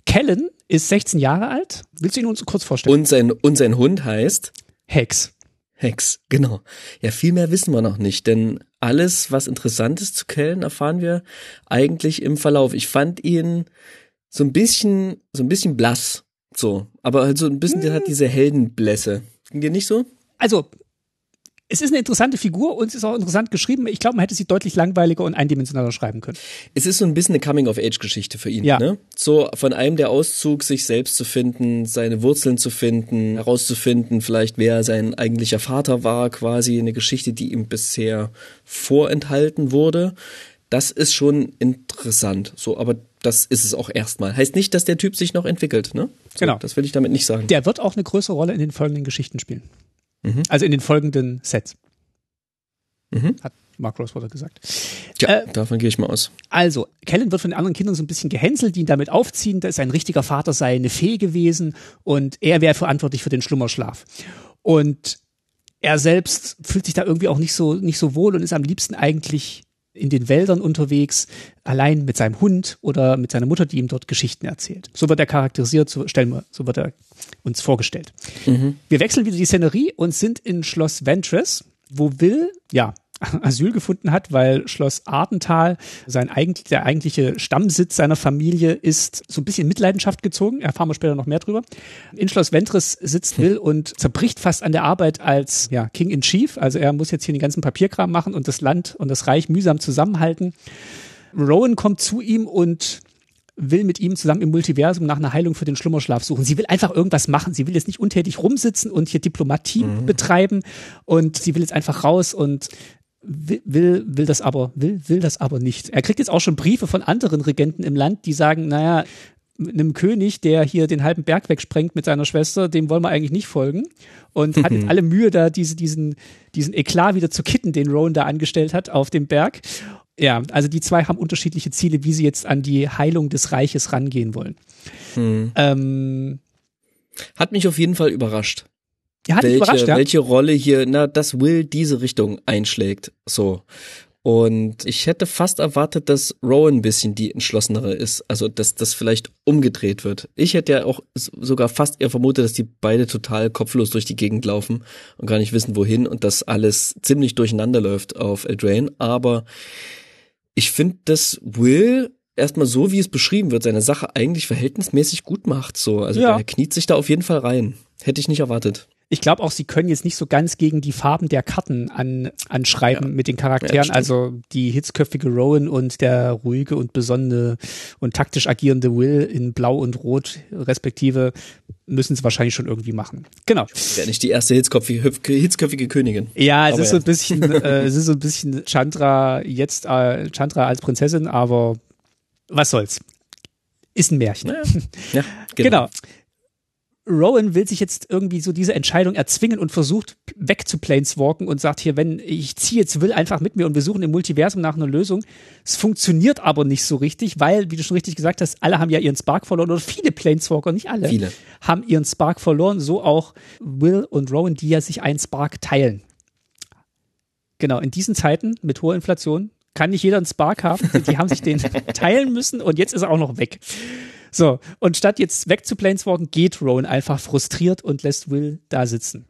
S2: Kellen ist 16 Jahre alt. Willst du ihn uns kurz vorstellen?
S1: Und sein, und sein Hund heißt
S2: Hex.
S1: Hex, genau. Ja, viel mehr wissen wir noch nicht, denn alles, was interessant ist zu Kellen, erfahren wir eigentlich im Verlauf. Ich fand ihn so ein bisschen, so ein bisschen blass, so, aber halt so ein bisschen, der hat diese Heldenblässe. Ging dir nicht so?
S2: Also, es ist eine interessante Figur und es ist auch interessant geschrieben. Ich glaube, man hätte sie deutlich langweiliger und eindimensionaler schreiben können.
S1: Es ist so ein bisschen eine Coming-of-Age-Geschichte für ihn,
S2: Ja.
S1: ne? So von einem der Auszug, sich selbst zu finden, seine Wurzeln zu finden, herauszufinden, vielleicht wer sein eigentlicher Vater war, quasi eine Geschichte, die ihm bisher vorenthalten wurde. Das ist schon interessant, so, aber das ist es auch erstmal. Heißt nicht, dass der Typ sich noch entwickelt, ne? So,
S2: Genau.
S1: Das will ich damit nicht sagen.
S2: Der wird auch eine größere Rolle in den folgenden Geschichten spielen. Also in den folgenden Sets.
S1: Mhm.
S2: Hat Mark Rosewater gesagt.
S1: Tja,
S2: äh,
S1: davon gehe ich mal aus.
S2: Also, Kellen wird von den anderen Kindern so ein bisschen gehänselt, die ihn damit aufziehen, dass sein richtiger Vater sei eine Fee gewesen und er wäre verantwortlich für den Schlummerschlaf. Und er selbst fühlt sich da irgendwie auch nicht so, nicht so wohl und ist am liebsten eigentlich in den Wäldern unterwegs, allein mit seinem Hund oder mit seiner Mutter, die ihm dort Geschichten erzählt. So wird er charakterisiert, so stellen wir, so wird er uns vorgestellt. Wir wechseln wieder die Szenerie und sind in Schloss Ventress, wo Will, ja, Asyl gefunden hat, weil Schloss Artental, sein eigentlich, der eigentliche Stammsitz seiner Familie, ist so ein bisschen in Mitleidenschaft gezogen. Erfahren wir später noch mehr drüber. In Schloss Ventress sitzt Will und zerbricht fast an der Arbeit als ja, King in Chief. Also er muss jetzt hier den ganzen Papierkram machen und das Land und das Reich mühsam zusammenhalten. Rowan kommt zu ihm und will mit ihm zusammen im Multiversum nach einer Heilung für den Schlummerschlaf suchen. Sie will einfach irgendwas machen. Sie will jetzt nicht untätig rumsitzen und hier Diplomatie betreiben und sie will jetzt einfach raus und will, will, will das aber, will, will das aber nicht. Er kriegt jetzt auch schon Briefe von anderen Regenten im Land, die sagen, naja, einem König, der hier den halben Berg wegsprengt mit seiner Schwester, dem wollen wir eigentlich nicht folgen. Und hat jetzt alle Mühe, da diese, diesen, diesen Eklat wieder zu kitten, den Rowan da angestellt hat auf dem Berg. Ja, also die zwei haben unterschiedliche Ziele, wie sie jetzt an die Heilung des Reiches rangehen wollen. Ähm,
S1: Hat mich auf jeden Fall überrascht.
S2: Ja, hat
S1: welche,
S2: überrascht, ja.
S1: welche Rolle hier, na, dass Will diese Richtung einschlägt. So. Und ich hätte fast erwartet, dass Rowan ein bisschen die entschlossenere ist. Also, dass das vielleicht umgedreht wird. Ich hätte ja auch sogar fast eher vermutet, dass die beide total kopflos durch die Gegend laufen und gar nicht wissen, wohin und dass alles ziemlich durcheinander läuft auf Eldraine. Aber ich finde, dass Will erstmal so, wie es beschrieben wird, seine Sache eigentlich verhältnismäßig gut macht. So, also ja. er kniet sich da auf jeden Fall rein. Hätte ich nicht erwartet.
S2: Ich glaube auch, sie können jetzt nicht so ganz gegen die Farben der Karten an, anschreiben ja. mit den Charakteren. Ja, also die hitzköpfige Rowan und der ruhige und besonnene und taktisch agierende Will in Blau und Rot respektive müssen sie wahrscheinlich schon irgendwie machen. Genau.
S1: Wäre nicht die erste hitzköpfige, hitzköpfige Königin.
S2: Ja, es aber ist ja. so ein bisschen, äh, es ist so ein bisschen Chandra jetzt, äh, Chandra als Prinzessin, aber was soll's. Ist ein Märchen. Ja, ja genau. genau. Rowan will sich jetzt irgendwie so diese Entscheidung erzwingen und versucht weg zu Planeswalken und sagt hier, wenn ich ziehe jetzt Will einfach mit mir und wir suchen im Multiversum nach einer Lösung. Es funktioniert aber nicht so richtig, weil, wie du schon richtig gesagt hast, alle haben ja ihren Spark verloren oder viele Planeswalker, nicht alle, viele. haben ihren Spark verloren, so auch Will und Rowan, die ja sich einen Spark teilen. Genau, in diesen Zeiten mit hoher Inflation kann nicht jeder einen Spark haben. Die haben sich den teilen müssen und jetzt ist er auch noch weg. So, und statt jetzt weg zu Planeswalken, geht Rowan einfach frustriert und lässt Will da sitzen.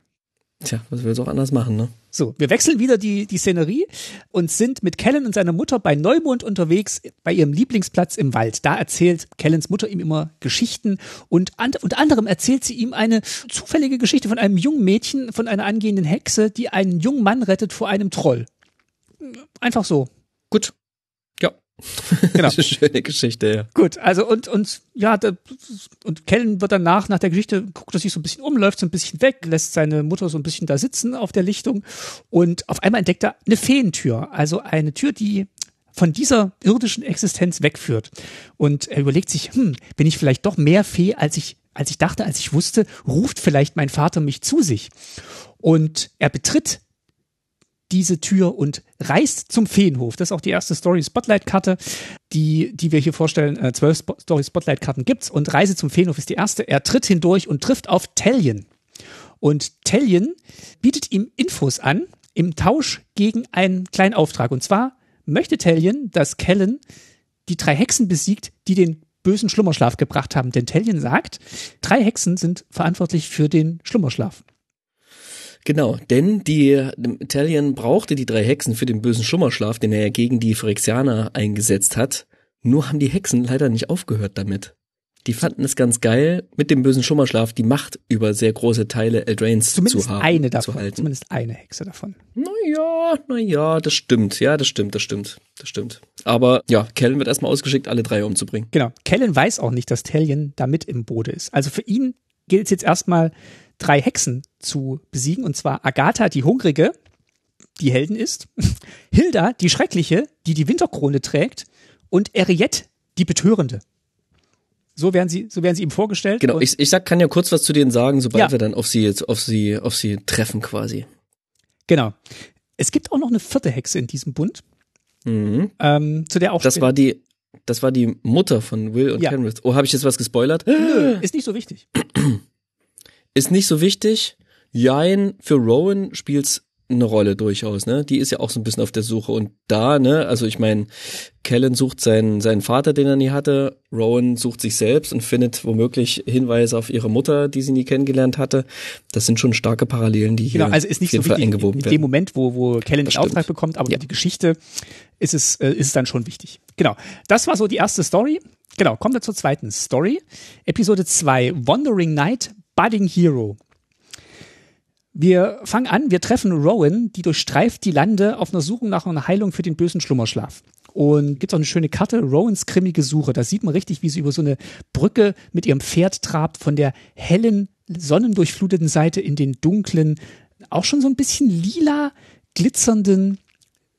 S1: Tja, was will es auch anders machen, ne?
S2: So, wir wechseln wieder die, die Szenerie und sind mit Kellen und seiner Mutter bei Neumond unterwegs, bei ihrem Lieblingsplatz im Wald. Da erzählt Kellens Mutter ihm immer Geschichten und an, unter anderem erzählt sie ihm eine zufällige Geschichte von einem jungen Mädchen, von einer angehenden Hexe, die einen jungen Mann rettet vor einem Troll. Einfach so.
S1: Gut. Genau. das ist eine schöne Geschichte, ja.
S2: Gut, also und, und ja, da, und Kellen wird danach, nach der Geschichte, guckt er sich so ein bisschen um, läuft so ein bisschen weg, lässt seine Mutter so ein bisschen da sitzen auf der Lichtung und auf einmal entdeckt er eine Feentür, also eine Tür, die von dieser irdischen Existenz wegführt. Und er überlegt sich, hm, bin ich vielleicht doch mehr Fee, als ich, als ich dachte, als ich wusste, ruft vielleicht mein Vater mich zu sich. Und er betritt diese Tür und reist zum Feenhof. Das ist auch die erste Story Spotlight-Karte, die, die wir hier vorstellen. Äh, zwölf Sp Story Spotlight-Karten gibt's und Reise zum Feenhof ist die erste. Er tritt hindurch und trifft auf Tellion. Und Tellion bietet ihm Infos an im Tausch gegen einen kleinen Auftrag. Und zwar möchte Tellion, dass Kellen die drei Hexen besiegt, die den bösen Schlummerschlaf gebracht haben. Denn Tellion sagt, drei Hexen sind verantwortlich für den Schlummerschlaf.
S1: Genau, denn die Italian brauchte die drei Hexen für den bösen Schlummerschlaf, den er ja gegen die Phyrexianer eingesetzt hat. Nur haben die Hexen leider nicht aufgehört damit. Die fanden es ganz geil, mit dem bösen Schummerschlaf die Macht über sehr große Teile Eldrains
S2: zumindest
S1: zu haben.
S2: Eine davon, zu halten. Zumindest eine Hexe davon.
S1: Naja, naja, das stimmt. Ja, das stimmt, das stimmt, das stimmt. Aber ja, Kellen wird erstmal ausgeschickt, alle drei umzubringen.
S2: Genau. Kellen weiß auch nicht, dass Talion da mit im Boot ist. Also für ihn gilt es jetzt erstmal, drei Hexen zu besiegen, und zwar Agatha, die Hungrige, die Helden ist, Hilda, die Schreckliche, die die Winterkrone trägt, und Eriette, die Betörende. So werden sie, so werden sie ihm vorgestellt.
S1: Genau, ich, ich sag, kann ja kurz was zu denen sagen, sobald ja. wir dann auf sie jetzt, auf sie, auf sie treffen quasi.
S2: Genau. Es gibt auch noch eine vierte Hexe in diesem Bund.
S1: Mhm.
S2: Ähm, zu der auch.
S1: Das war die, das war die Mutter von Will und ja. Kenrith. Oh, habe ich jetzt was gespoilert?
S2: Nö, ist nicht so wichtig.
S1: Ist nicht so wichtig. Jein, für Rowan spielt's eine Rolle durchaus, ne? Die ist ja auch so ein bisschen auf der Suche und da, ne, also ich meine, Kellen sucht seinen seinen Vater, den er nie hatte, Rowan sucht sich selbst und findet womöglich Hinweise auf ihre Mutter, die sie nie kennengelernt hatte. Das sind schon starke Parallelen, die hier
S2: genau, also ist nicht so wichtig, eingewoben werden. In dem Moment, wo wo Kellen den Auftrag bekommt, aber ja. die Geschichte ist es äh, ist es dann schon wichtig. Genau. Das war so die erste Story. Genau, kommen wir zur zweiten Story. Episode 2, Wandering Night Budding Hero. Wir fangen an, wir treffen Rowan, die durchstreift die Lande auf einer Suche nach einer Heilung für den bösen Schlummerschlaf. Und gibt auch eine schöne Karte, Rowans grimmige Suche. Da sieht man richtig, wie sie über so eine Brücke mit ihrem Pferd trabt, von der hellen, sonnendurchfluteten Seite in den dunklen, auch schon so ein bisschen lila glitzernden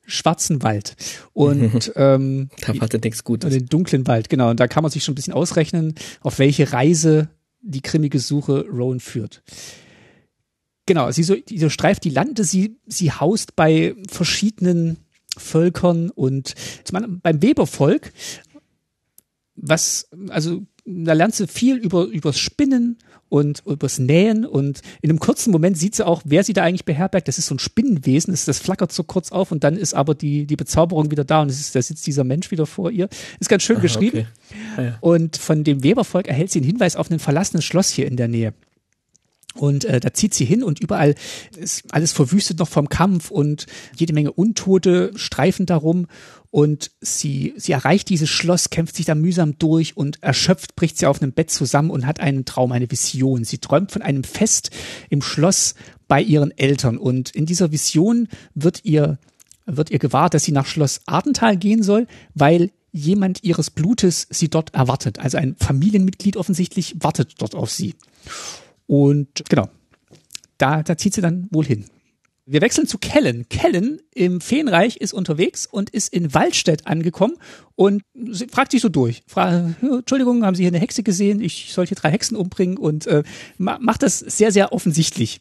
S2: schwarzen Wald. Und ähm,
S1: da wartet nichts Gutes.
S2: Den dunklen Wald, genau. Und da kann man sich schon ein bisschen ausrechnen, auf welche Reise die grimmige Suche Rowan führt. Genau, sie so, sie so streift die Lande, sie, sie haust bei verschiedenen Völkern und zum anderen beim Webervolk, was, also da lernt sie viel über übers Spinnen und übers Nähen und in einem kurzen Moment sieht sie auch, wer sie da eigentlich beherbergt. Das ist so ein Spinnenwesen, das, das flackert so kurz auf und dann ist aber die, die Bezauberung wieder da und es ist, da sitzt dieser Mensch wieder vor ihr. Ist ganz schön Aha, geschrieben. Okay. Ah, ja. Und von dem Webervolk erhält sie einen Hinweis auf ein verlassenes Schloss hier in der Nähe. Und äh, da zieht sie hin und überall ist alles verwüstet noch vom Kampf und jede Menge Untote streifen darum. Und sie, sie erreicht dieses Schloss, kämpft sich da mühsam durch und erschöpft bricht sie auf einem Bett zusammen und hat einen Traum, eine Vision. Sie träumt von einem Fest im Schloss bei ihren Eltern. Und in dieser Vision wird ihr, wird ihr gewahr, dass sie nach Schloss Ardental gehen soll, weil jemand ihres Blutes sie dort erwartet. Also ein Familienmitglied offensichtlich wartet dort auf sie. Und genau, da, da zieht sie dann wohl hin. Wir wechseln zu Kellen. Kellen im Feenreich ist unterwegs und ist in Waldstedt angekommen und fragt sich so durch. Frage, Entschuldigung, haben Sie hier eine Hexe gesehen? Ich soll hier drei Hexen umbringen und äh, macht das sehr, sehr offensichtlich.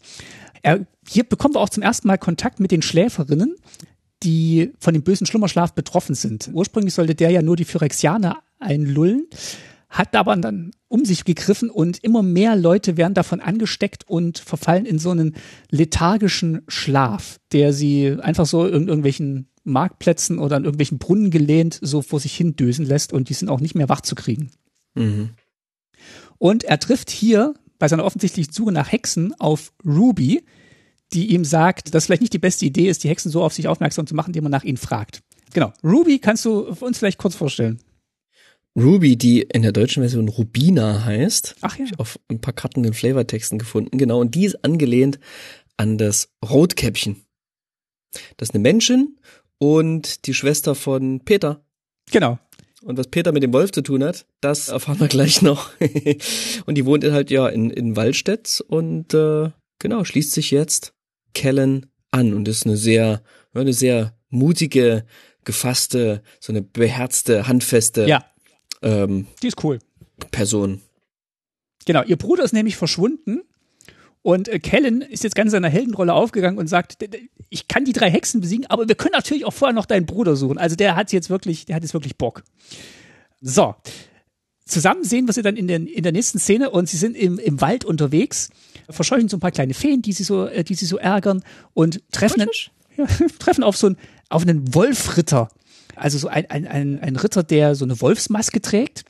S2: Er, hier bekommen wir auch zum ersten Mal Kontakt mit den Schläferinnen, die von dem bösen Schlummerschlaf betroffen sind. Ursprünglich sollte der ja nur die Phyrexianer einlullen hat aber dann um sich gegriffen und immer mehr Leute werden davon angesteckt und verfallen in so einen lethargischen Schlaf, der sie einfach so in irgendwelchen Marktplätzen oder an irgendwelchen Brunnen gelehnt so vor sich hin dösen lässt und die sind auch nicht mehr wach zu kriegen. Mhm. Und er trifft hier bei seiner offensichtlichen Suche nach Hexen auf Ruby, die ihm sagt, dass vielleicht nicht die beste Idee ist, die Hexen so auf sich aufmerksam zu machen, indem man nach ihnen fragt. Genau. Ruby kannst du uns vielleicht kurz vorstellen?
S1: Ruby, die in der deutschen Version Rubina heißt.
S2: Ach ja.
S1: Ich auf ein paar Karten den Flavortexten gefunden. Genau. Und die ist angelehnt an das Rotkäppchen. Das ist eine Menschin und die Schwester von Peter.
S2: Genau.
S1: Und was Peter mit dem Wolf zu tun hat, das erfahren wir gleich noch. und die wohnt halt ja in, in Waldstedt und äh, genau, schließt sich jetzt Kellen an und ist eine sehr, eine sehr mutige, gefasste, so eine beherzte, handfeste
S2: ja. Ähm, die ist cool.
S1: Person.
S2: Genau, ihr Bruder ist nämlich verschwunden und äh, Kellen ist jetzt ganz in seiner Heldenrolle aufgegangen und sagt, ich kann die drei Hexen besiegen, aber wir können natürlich auch vorher noch deinen Bruder suchen. Also der hat jetzt wirklich, der hat jetzt wirklich Bock. So. Zusammen sehen wir sie dann in, den, in der nächsten Szene und sie sind im, im Wald unterwegs, verscheuchen so ein paar kleine Feen, die sie so, äh, die sie so ärgern und treffen, ja, treffen auf so einen, auf einen Wolfritter, also so ein, ein, ein, ein Ritter, der so eine Wolfsmaske trägt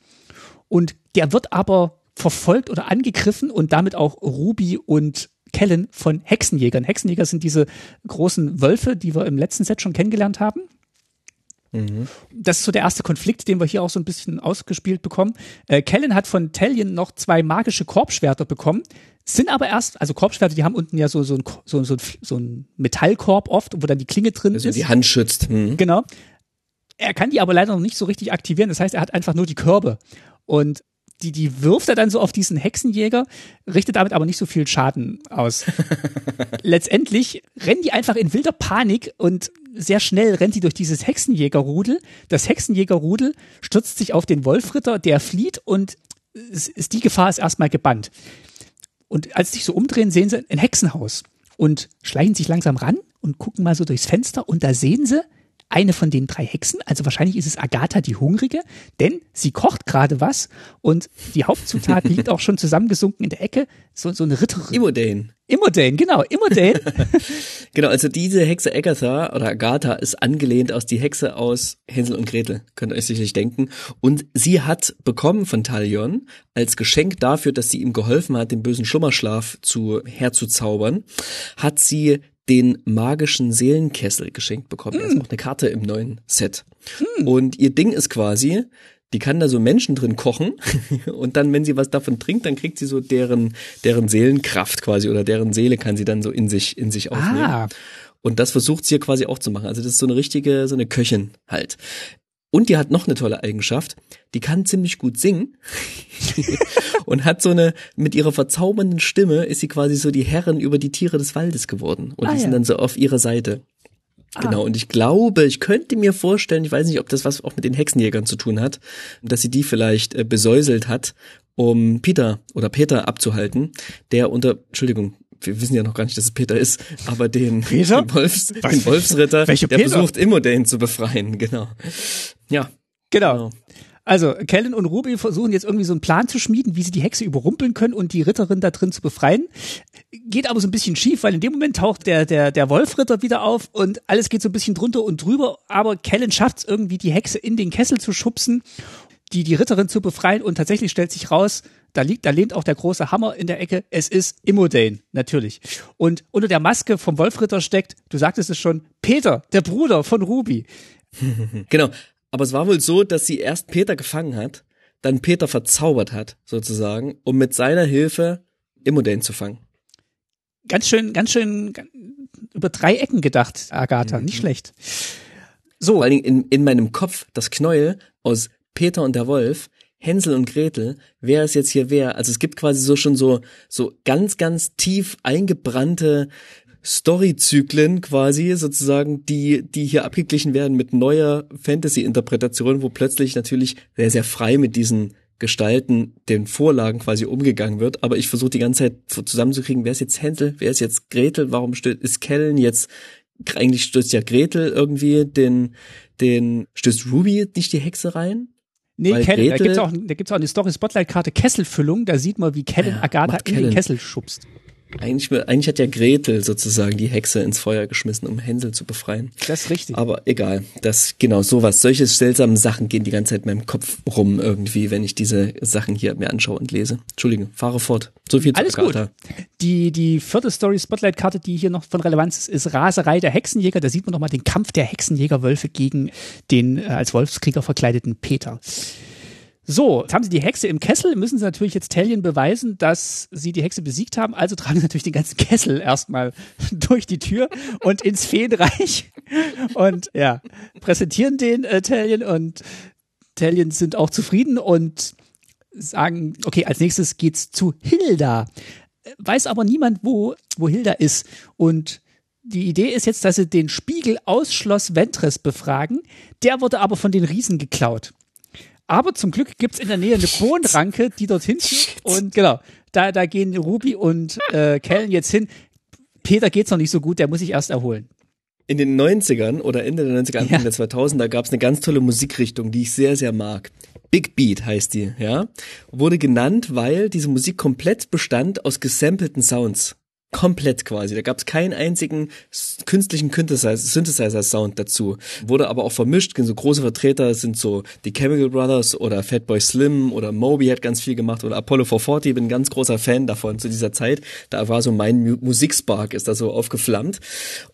S2: und der wird aber verfolgt oder angegriffen und damit auch Ruby und Kellen von Hexenjägern. Hexenjäger sind diese großen Wölfe, die wir im letzten Set schon kennengelernt haben. Mhm. Das ist so der erste Konflikt, den wir hier auch so ein bisschen ausgespielt bekommen. Äh, Kellen hat von Talion noch zwei magische Korbschwerter bekommen, sind aber erst, also Korbschwerter, die haben unten ja so, so, ein, so, so, so ein Metallkorb oft, wo dann die Klinge drin also ist.
S1: die Hand schützt.
S2: Mhm. Genau. Er kann die aber leider noch nicht so richtig aktivieren. Das heißt, er hat einfach nur die Körbe. Und die, die wirft er dann so auf diesen Hexenjäger, richtet damit aber nicht so viel Schaden aus. Letztendlich rennen die einfach in wilder Panik und sehr schnell rennt sie durch dieses Hexenjägerrudel. Das Hexenjägerrudel stürzt sich auf den Wolfritter, der flieht und ist, die Gefahr ist erstmal gebannt. Und als sie sich so umdrehen, sehen sie ein Hexenhaus und schleichen sich langsam ran und gucken mal so durchs Fenster und da sehen sie eine von den drei Hexen, also wahrscheinlich ist es Agatha die Hungrige, denn sie kocht gerade was und die Hauptzutat liegt auch schon zusammengesunken in der Ecke, so, so eine Ritterin.
S1: Immodane.
S2: Immodane, genau, Immodane.
S1: genau, also diese Hexe Agatha oder Agatha ist angelehnt aus die Hexe aus Hänsel und Gretel, könnt ihr euch sicherlich denken. Und sie hat bekommen von Talion als Geschenk dafür, dass sie ihm geholfen hat, den bösen Schlummerschlaf zu herzuzaubern, hat sie den magischen Seelenkessel geschenkt bekommen. Mm. Ist noch eine Karte im neuen Set. Mm. Und ihr Ding ist quasi, die kann da so Menschen drin kochen und dann, wenn sie was davon trinkt, dann kriegt sie so deren, deren Seelenkraft quasi oder deren Seele kann sie dann so in sich, in sich aufnehmen. Ah. Und das versucht sie hier quasi auch zu machen. Also das ist so eine richtige, so eine Köchin halt. Und die hat noch eine tolle Eigenschaft. Die kann ziemlich gut singen und hat so eine, mit ihrer verzaubernden Stimme ist sie quasi so die Herrin über die Tiere des Waldes geworden. Und ah, die sind ja. dann so auf ihrer Seite. Ah. Genau, und ich glaube, ich könnte mir vorstellen, ich weiß nicht, ob das was auch mit den Hexenjägern zu tun hat, dass sie die vielleicht äh, besäuselt hat, um Peter oder Peter abzuhalten, der unter, Entschuldigung, wir wissen ja noch gar nicht, dass es Peter ist, aber den,
S2: Peter?
S1: den, Wolfs, den Wolfsritter, Welche der Peter? versucht Immodane zu befreien, genau. Ja.
S2: Genau. genau. Also, Kellen und Ruby versuchen jetzt irgendwie so einen Plan zu schmieden, wie sie die Hexe überrumpeln können und die Ritterin da drin zu befreien. Geht aber so ein bisschen schief, weil in dem Moment taucht der, der, der Wolfritter wieder auf und alles geht so ein bisschen drunter und drüber, aber Kellen schafft es irgendwie, die Hexe in den Kessel zu schubsen, die, die Ritterin zu befreien und tatsächlich stellt sich raus, da liegt, da lehnt auch der große Hammer in der Ecke. Es ist Immodane, natürlich. Und unter der Maske vom Wolfritter steckt, du sagtest es schon, Peter, der Bruder von Ruby.
S1: genau. Aber es war wohl so, dass sie erst Peter gefangen hat, dann Peter verzaubert hat, sozusagen, um mit seiner Hilfe Immodane zu fangen.
S2: Ganz schön, ganz schön über drei Ecken gedacht, Agatha. Mhm. Nicht schlecht.
S1: So. Vor allen Dingen in, in meinem Kopf das Knäuel aus Peter und der Wolf, Hänsel und Gretel, wer es jetzt hier wer. Also es gibt quasi so schon so, so ganz, ganz tief eingebrannte Storyzyklen quasi sozusagen, die, die hier abgeglichen werden mit neuer Fantasy-Interpretation, wo plötzlich natürlich sehr, sehr frei mit diesen Gestalten, den Vorlagen quasi umgegangen wird. Aber ich versuche die ganze Zeit zusammenzukriegen, wer ist jetzt Hänsel, wer ist jetzt Gretel, warum stößt, ist Kellen jetzt, eigentlich stößt ja Gretel irgendwie den, den, stößt Ruby nicht die Hexe rein?
S2: Nee, Weil Kellen, da gibt's auch, da gibt's auch eine Story-Spotlight-Karte Kesselfüllung, da sieht man, wie Kellen ja, Agatha in Kellen. den Kessel schubst.
S1: Eigentlich, eigentlich hat ja Gretel sozusagen die Hexe ins Feuer geschmissen, um Hänsel zu befreien.
S2: Das ist richtig.
S1: Aber egal, das genau sowas. Solche seltsamen Sachen gehen die ganze Zeit in meinem Kopf rum irgendwie, wenn ich diese Sachen hier mir anschaue und lese. Entschuldige, fahre fort. So viel zu
S2: Alles Agatha. gut. Die die vierte Story Spotlight Karte, die hier noch von Relevanz ist, ist Raserei der Hexenjäger. Da sieht man noch mal den Kampf der Hexenjägerwölfe gegen den äh, als Wolfskrieger verkleideten Peter. So, jetzt haben sie die Hexe im Kessel, müssen sie natürlich jetzt Tellien beweisen, dass sie die Hexe besiegt haben. Also tragen sie natürlich den ganzen Kessel erstmal durch die Tür und ins Feenreich und ja, präsentieren den äh, Tellien und Tellien sind auch zufrieden und sagen, okay, als nächstes geht's zu Hilda. Weiß aber niemand, wo, wo Hilda ist. Und die Idee ist jetzt, dass sie den Spiegel aus Schloss Ventres befragen. Der wurde aber von den Riesen geklaut. Aber zum Glück gibt's in der Nähe eine Bohnenranke, die dorthin führt. Und genau, da, da gehen Ruby und äh, Kellen jetzt hin. Peter geht's noch nicht so gut, der muss sich erst erholen.
S1: In den 90ern oder Ende der 90er, Anfang ja. der 2000er gab's eine ganz tolle Musikrichtung, die ich sehr, sehr mag. Big Beat heißt die, ja. Wurde genannt, weil diese Musik komplett bestand aus gesampelten Sounds. Komplett quasi. Da gab es keinen einzigen künstlichen Synthesizer-Sound dazu. Wurde aber auch vermischt. So große Vertreter sind so die Chemical Brothers oder Fatboy Slim oder Moby hat ganz viel gemacht oder Apollo 440. Bin ein ganz großer Fan davon zu dieser Zeit. Da war so mein Musikspark ist da so aufgeflammt.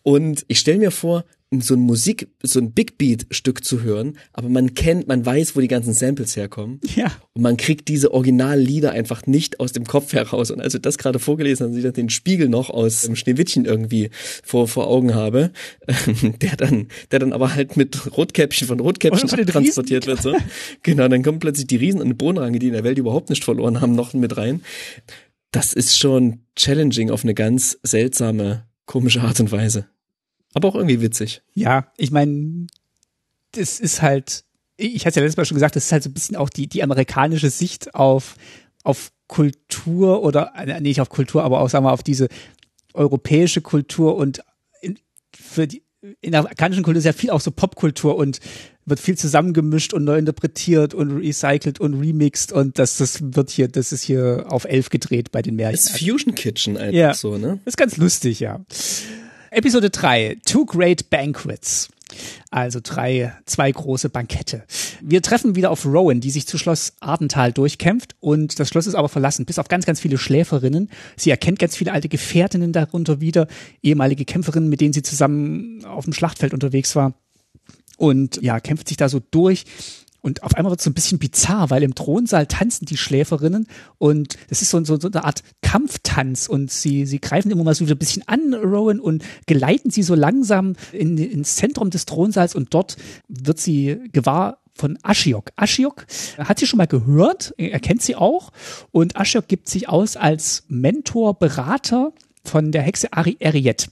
S1: Und ich stelle mir vor, so ein Musik, so ein Big Beat Stück zu hören, aber man kennt, man weiß, wo die ganzen Samples herkommen.
S2: Ja.
S1: Und man kriegt diese Originallieder einfach nicht aus dem Kopf heraus. Und als ich das gerade vorgelesen habe, ich den Spiegel noch aus dem Schneewittchen irgendwie vor, vor Augen habe, der dann, der dann aber halt mit Rotkäppchen von Rotkäppchen transportiert wird, so. Genau, dann kommen plötzlich die Riesen und Bohnenrange, die in der Welt überhaupt nicht verloren haben, noch mit rein. Das ist schon challenging auf eine ganz seltsame, komische Art und Weise. Aber auch irgendwie witzig.
S2: Ja, ich meine, das ist halt, ich hatte ja letztes Mal schon gesagt, das ist halt so ein bisschen auch die, die amerikanische Sicht auf, auf Kultur oder, äh, nicht auf Kultur, aber auch, sagen wir, auf diese europäische Kultur und in, für die, in der amerikanischen Kultur ist ja viel auch so Popkultur und wird viel zusammengemischt und neu interpretiert und recycelt und remixed und das, das wird hier, das ist hier auf elf gedreht bei den Märchen. Das
S1: ist Fusion Kitchen einfach
S2: ja.
S1: so, ne?
S2: Ist ganz lustig, ja. Episode 3, Two Great Banquets. Also drei, zwei große Bankette. Wir treffen wieder auf Rowan, die sich zu Schloss Ardental durchkämpft und das Schloss ist aber verlassen, bis auf ganz, ganz viele Schläferinnen. Sie erkennt ganz viele alte Gefährtinnen darunter wieder, ehemalige Kämpferinnen, mit denen sie zusammen auf dem Schlachtfeld unterwegs war. Und ja, kämpft sich da so durch und auf einmal wird es so ein bisschen bizarr, weil im Thronsaal tanzen die Schläferinnen und es ist so, so, so eine Art Kampftanz und sie, sie greifen immer mal so ein bisschen an, Rowan, und geleiten sie so langsam in, ins Zentrum des Thronsaals und dort wird sie gewahr von Ashiok. Ashiok hat sie schon mal gehört, er kennt sie auch. Und Ashiok gibt sich aus als Mentor, Berater von der Hexe Ari Ariet,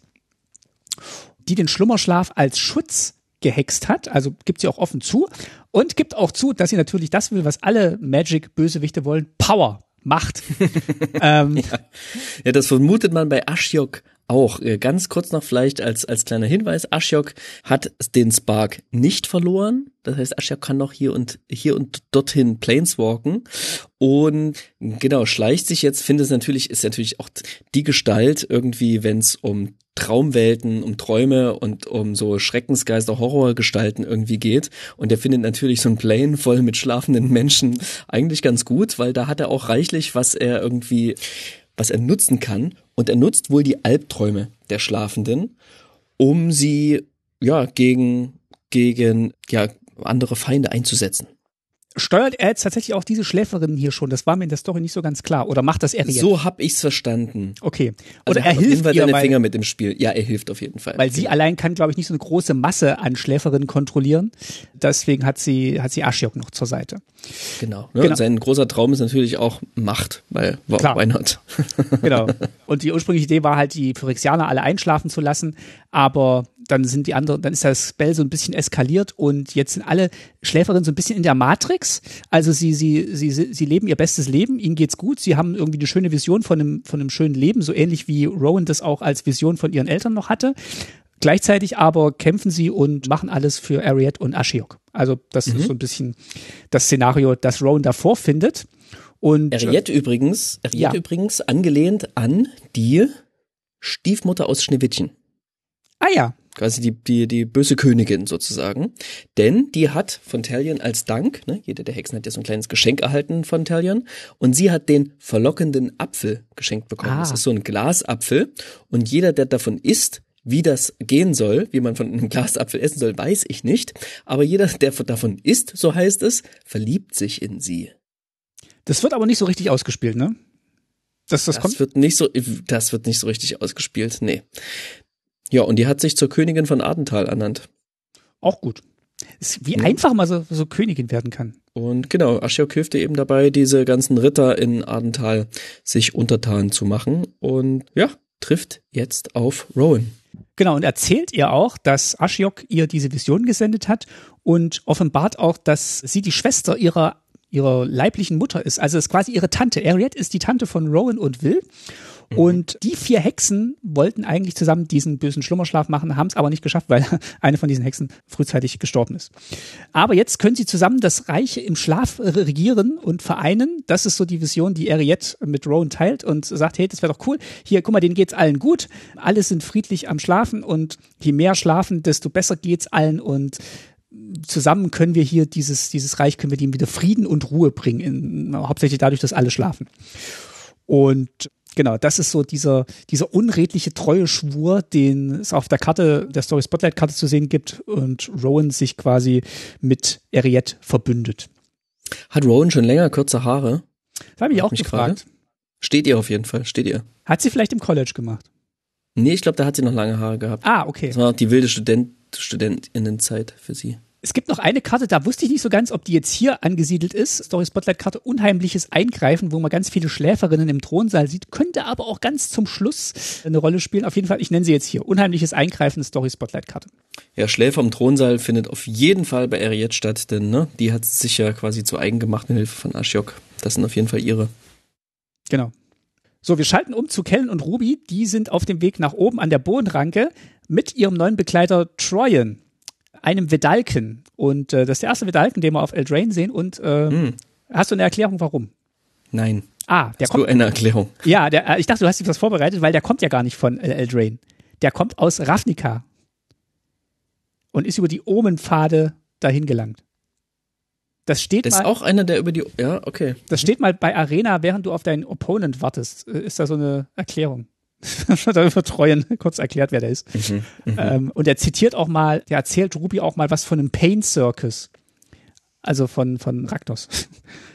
S2: die den Schlummerschlaf als Schutz gehext hat, also gibt sie auch offen zu und gibt auch zu, dass sie natürlich das will, was alle Magic-Bösewichte wollen, Power. Macht.
S1: ähm, ja. ja, das vermutet man bei Ashiok auch äh, ganz kurz noch vielleicht als, als kleiner Hinweis, Ashiok hat den Spark nicht verloren. Das heißt, Ashiok kann noch hier und hier und dorthin Planeswalken und genau, schleicht sich jetzt, finde es natürlich, ist natürlich auch die Gestalt irgendwie, wenn es um Traumwelten, um Träume und um so Schreckensgeister, Horrorgestalten irgendwie geht. Und er findet natürlich so ein Plane voll mit schlafenden Menschen eigentlich ganz gut, weil da hat er auch reichlich, was er irgendwie, was er nutzen kann. Und er nutzt wohl die Albträume der Schlafenden, um sie, ja, gegen, gegen, ja, andere Feinde einzusetzen
S2: steuert er jetzt tatsächlich auch diese Schläferin hier schon? Das war mir in der Story nicht so ganz klar. Oder macht das er jetzt?
S1: So hab ich's verstanden.
S2: Okay.
S1: Oder also er, er hilft auf jeden Fall weil, Finger mit dem Spiel. Ja, er hilft auf jeden Fall.
S2: Weil sie genau. allein kann, glaube ich, nicht so eine große Masse an Schläferinnen kontrollieren. Deswegen hat sie hat sie Ashiok noch zur Seite.
S1: Genau. Ne? genau. Und sein großer Traum ist natürlich auch Macht, weil Klar. why not?
S2: genau. Und die ursprüngliche Idee war halt, die Phyrexianer alle einschlafen zu lassen, aber dann sind die anderen, dann ist das Spell so ein bisschen eskaliert und jetzt sind alle Schläferinnen so ein bisschen in der Matrix. Also sie, sie, sie, sie leben ihr bestes Leben, ihnen geht's gut, sie haben irgendwie eine schöne Vision von einem, von einem schönen Leben, so ähnlich wie Rowan das auch als Vision von ihren Eltern noch hatte. Gleichzeitig aber kämpfen sie und machen alles für Ariette und Ashiok. Also das mhm. ist so ein bisschen das Szenario, das Rowan davor findet. Und
S1: Ariette äh, übrigens, Ariette ja. übrigens angelehnt an die Stiefmutter aus Schneewittchen.
S2: Ah ja,
S1: quasi die, die, die böse Königin sozusagen. Denn die hat von Talion als Dank, ne, jede der Hexen hat ja so ein kleines Geschenk erhalten von Talion, und sie hat den verlockenden Apfel geschenkt bekommen. Ah. Das ist so ein Glasapfel und jeder, der davon isst, wie das gehen soll, wie man von einem Glasapfel essen soll, weiß ich nicht. Aber jeder, der davon isst, so heißt es, verliebt sich in sie.
S2: Das wird aber nicht so richtig ausgespielt, ne?
S1: Das, das, das kommt? wird nicht so, das wird nicht so richtig ausgespielt, nee. Ja, und die hat sich zur Königin von Adental ernannt.
S2: Auch gut. Wie ja. einfach man so, so Königin werden kann.
S1: Und genau, Ashiok hilft ihr eben dabei, diese ganzen Ritter in Adental sich untertan zu machen und ja, trifft jetzt auf Rowan.
S2: Genau, und erzählt ihr auch, dass Ashiok ihr diese Vision gesendet hat und offenbart auch, dass sie die Schwester ihrer, ihrer leiblichen Mutter ist. Also ist quasi ihre Tante. Ariette ist die Tante von Rowan und Will. Mhm. Und die vier Hexen wollten eigentlich zusammen diesen bösen Schlummerschlaf machen, haben es aber nicht geschafft, weil eine von diesen Hexen frühzeitig gestorben ist. Aber jetzt können sie zusammen das Reich im Schlaf regieren und vereinen. Das ist so die Vision, die Ariette mit Rowan teilt und sagt, hey, das wäre doch cool. Hier, guck mal, denen geht's allen gut. Alle sind friedlich am Schlafen und je mehr schlafen, desto besser geht's allen und zusammen können wir hier dieses, dieses Reich, können wir dem wieder Frieden und Ruhe bringen, in, hauptsächlich dadurch, dass alle schlafen. Und Genau, das ist so dieser, dieser unredliche Treueschwur, den es auf der Karte, der Story Spotlight Karte zu sehen gibt und Rowan sich quasi mit Ariette verbündet.
S1: Hat Rowan schon länger kurze Haare?
S2: Das habe ich auch mich gefragt. Frage.
S1: Steht ihr auf jeden Fall, steht ihr.
S2: Hat sie vielleicht im College gemacht?
S1: Nee, ich glaube, da hat sie noch lange Haare gehabt.
S2: Ah, okay.
S1: Das war die wilde Student, Studentinnenzeit für sie.
S2: Es gibt noch eine Karte, da wusste ich nicht so ganz, ob die jetzt hier angesiedelt ist. Story Spotlight Karte Unheimliches Eingreifen, wo man ganz viele Schläferinnen im Thronsaal sieht, könnte aber auch ganz zum Schluss eine Rolle spielen. Auf jeden Fall, ich nenne sie jetzt hier. Unheimliches Eingreifen, Story Spotlight Karte.
S1: Ja, Schläfer im Thronsaal findet auf jeden Fall bei Ariette statt, denn ne, die hat sich ja quasi zu eigen gemacht mit Hilfe von Ashiok. Das sind auf jeden Fall ihre.
S2: Genau. So, wir schalten um zu Kellen und Ruby. Die sind auf dem Weg nach oben an der Bodenranke mit ihrem neuen Begleiter Troyan einem Vedalken. Und äh, das ist der erste Vedalken, den wir auf Eldraine sehen. Und äh, mm. hast du eine Erklärung, warum?
S1: Nein.
S2: Ah, der
S1: hast
S2: kommt.
S1: Du eine Erklärung?
S2: Ja, der, äh, ich dachte, du hast dir was vorbereitet, weil der kommt ja gar nicht von äh, Eldraine. Der kommt aus Ravnica. Und ist über die Omenpfade dahin gelangt. Das steht
S1: das
S2: mal.
S1: ist auch einer, der über die. Ja, okay.
S2: Das steht mal bei Arena, während du auf deinen Opponent wartest. Äh, ist da so eine Erklärung? darüber treuen, kurz erklärt, wer der ist. Mhm, mh. ähm, und er zitiert auch mal, der erzählt Ruby auch mal was von einem Pain Circus. Also von, von Raktos.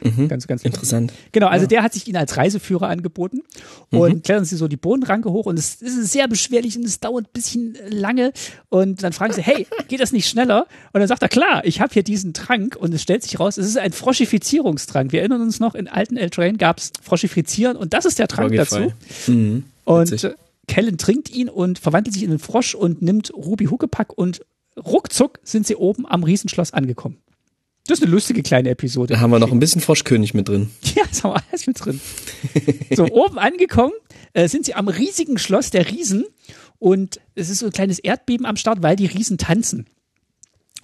S1: Mhm, ganz, ganz interessant.
S2: Genau, also ja. der hat sich ihn als Reiseführer angeboten und mhm. klettern sie so die Bodenranke hoch und es ist sehr beschwerlich und es dauert ein bisschen lange und dann fragen sie, hey, geht das nicht schneller? Und dann sagt er, klar, ich habe hier diesen Trank und es stellt sich raus, es ist ein Froschifizierungstrank. Wir erinnern uns noch, in alten Eldrain gab es Froschifizieren und das ist der Trank Frogify. dazu. Mhm. Und Witzig. Kellen trinkt ihn und verwandelt sich in einen Frosch und nimmt Ruby Huckepack und ruckzuck sind sie oben am Riesenschloss angekommen. Das ist eine lustige kleine Episode.
S1: Da haben wir noch ein bisschen Froschkönig mit drin.
S2: Ja, das haben wir alles mit drin. so, oben angekommen äh, sind sie am riesigen Schloss der Riesen Und es ist so ein kleines Erdbeben am Start, weil die Riesen tanzen.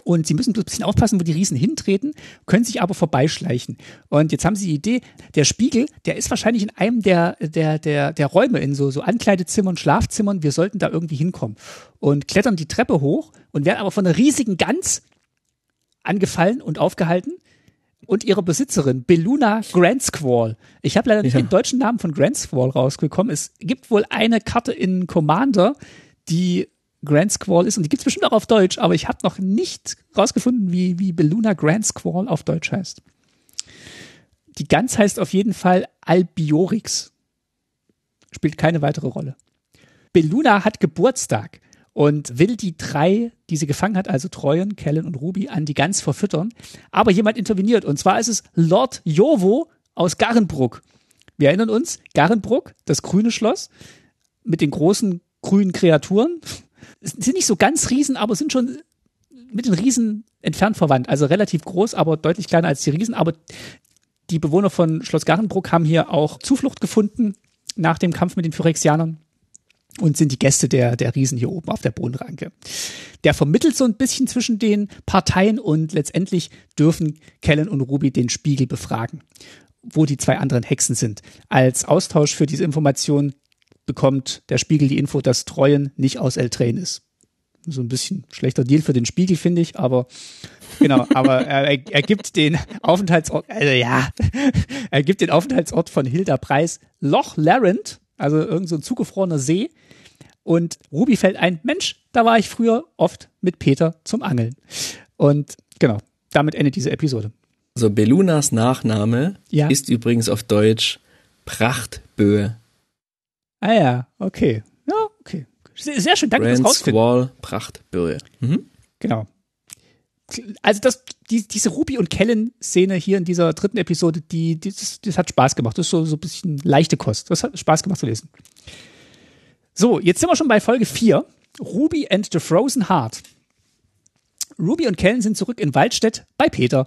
S2: Und sie müssen ein bisschen aufpassen, wo die Riesen hintreten, können sich aber vorbeischleichen. Und jetzt haben sie die Idee, der Spiegel, der ist wahrscheinlich in einem der, der, der, der Räume, in so, so Ankleidezimmern, Schlafzimmern. Wir sollten da irgendwie hinkommen. Und klettern die Treppe hoch und werden aber von einer riesigen Gans angefallen und aufgehalten und ihrer Besitzerin, Beluna Grand Squall. Ich habe leider nicht
S1: Ja.
S2: den deutschen Namen von Grand Squall rausgekommen. Es gibt wohl eine Karte in Commander, die Grand Squall ist und die gibt's bestimmt auch auf Deutsch, aber ich habe noch nicht rausgefunden, wie, wie Beluna Grand Squall auf Deutsch heißt. Die Gans heißt auf jeden Fall Albiorix. Spielt keine weitere Rolle. Beluna hat Geburtstag und will die drei, die sie gefangen hat, also Treuen, Kellen und Ruby, an die Gans verfüttern. Aber jemand interveniert und zwar ist es Lord Jovo aus Garenbruck. Wir erinnern uns, Garenbruck, das grüne Schloss mit den großen grünen Kreaturen. Sind nicht so ganz Riesen, aber sind schon mit den Riesen entfernt verwandt. Also relativ groß, aber deutlich kleiner als die Riesen. Aber die Bewohner von Schloss Garenbruck haben hier auch Zuflucht gefunden nach dem Kampf mit den Phyrexianern und sind die Gäste der, der Riesen hier oben auf der Bodenranke. Der vermittelt so ein bisschen zwischen den Parteien und letztendlich dürfen Kellen und Ruby den Spiegel befragen, wo die zwei anderen Hexen sind. Als Austausch für diese Information bekommt der Spiegel die Info, dass Treuen nicht aus Eltrain ist. So ein bisschen schlechter Deal für den Spiegel, finde ich, aber genau, aber er, er, gibt den Aufenthaltsort, also ja, er gibt den Aufenthaltsort von Hilda Preis Loch Larent, also irgend so ein zugefrorener See. Und Ruby fällt ein, Mensch, da war ich früher oft mit Peter zum Angeln. Und genau, damit endet diese Episode.
S1: Also Belunas Nachname
S2: Ja.
S1: ist übrigens auf Deutsch Prachtböe.
S2: Ah ja, okay. Ja, okay. Sehr, schön, danke fürs
S1: Grand
S2: Rausfinden.
S1: Squall Prachtböe. Mhm.
S2: Genau. Also das, die, diese Ruby und Kellen-Szene hier in dieser dritten Episode, die, die das, das hat Spaß gemacht. Das ist so, so ein bisschen leichte Kost. Das hat Spaß gemacht zu lesen. So, jetzt sind wir schon bei Folge 4. Ruby and the Frozen Heart. Ruby und Kellen sind zurück in Waldstedt bei Peter.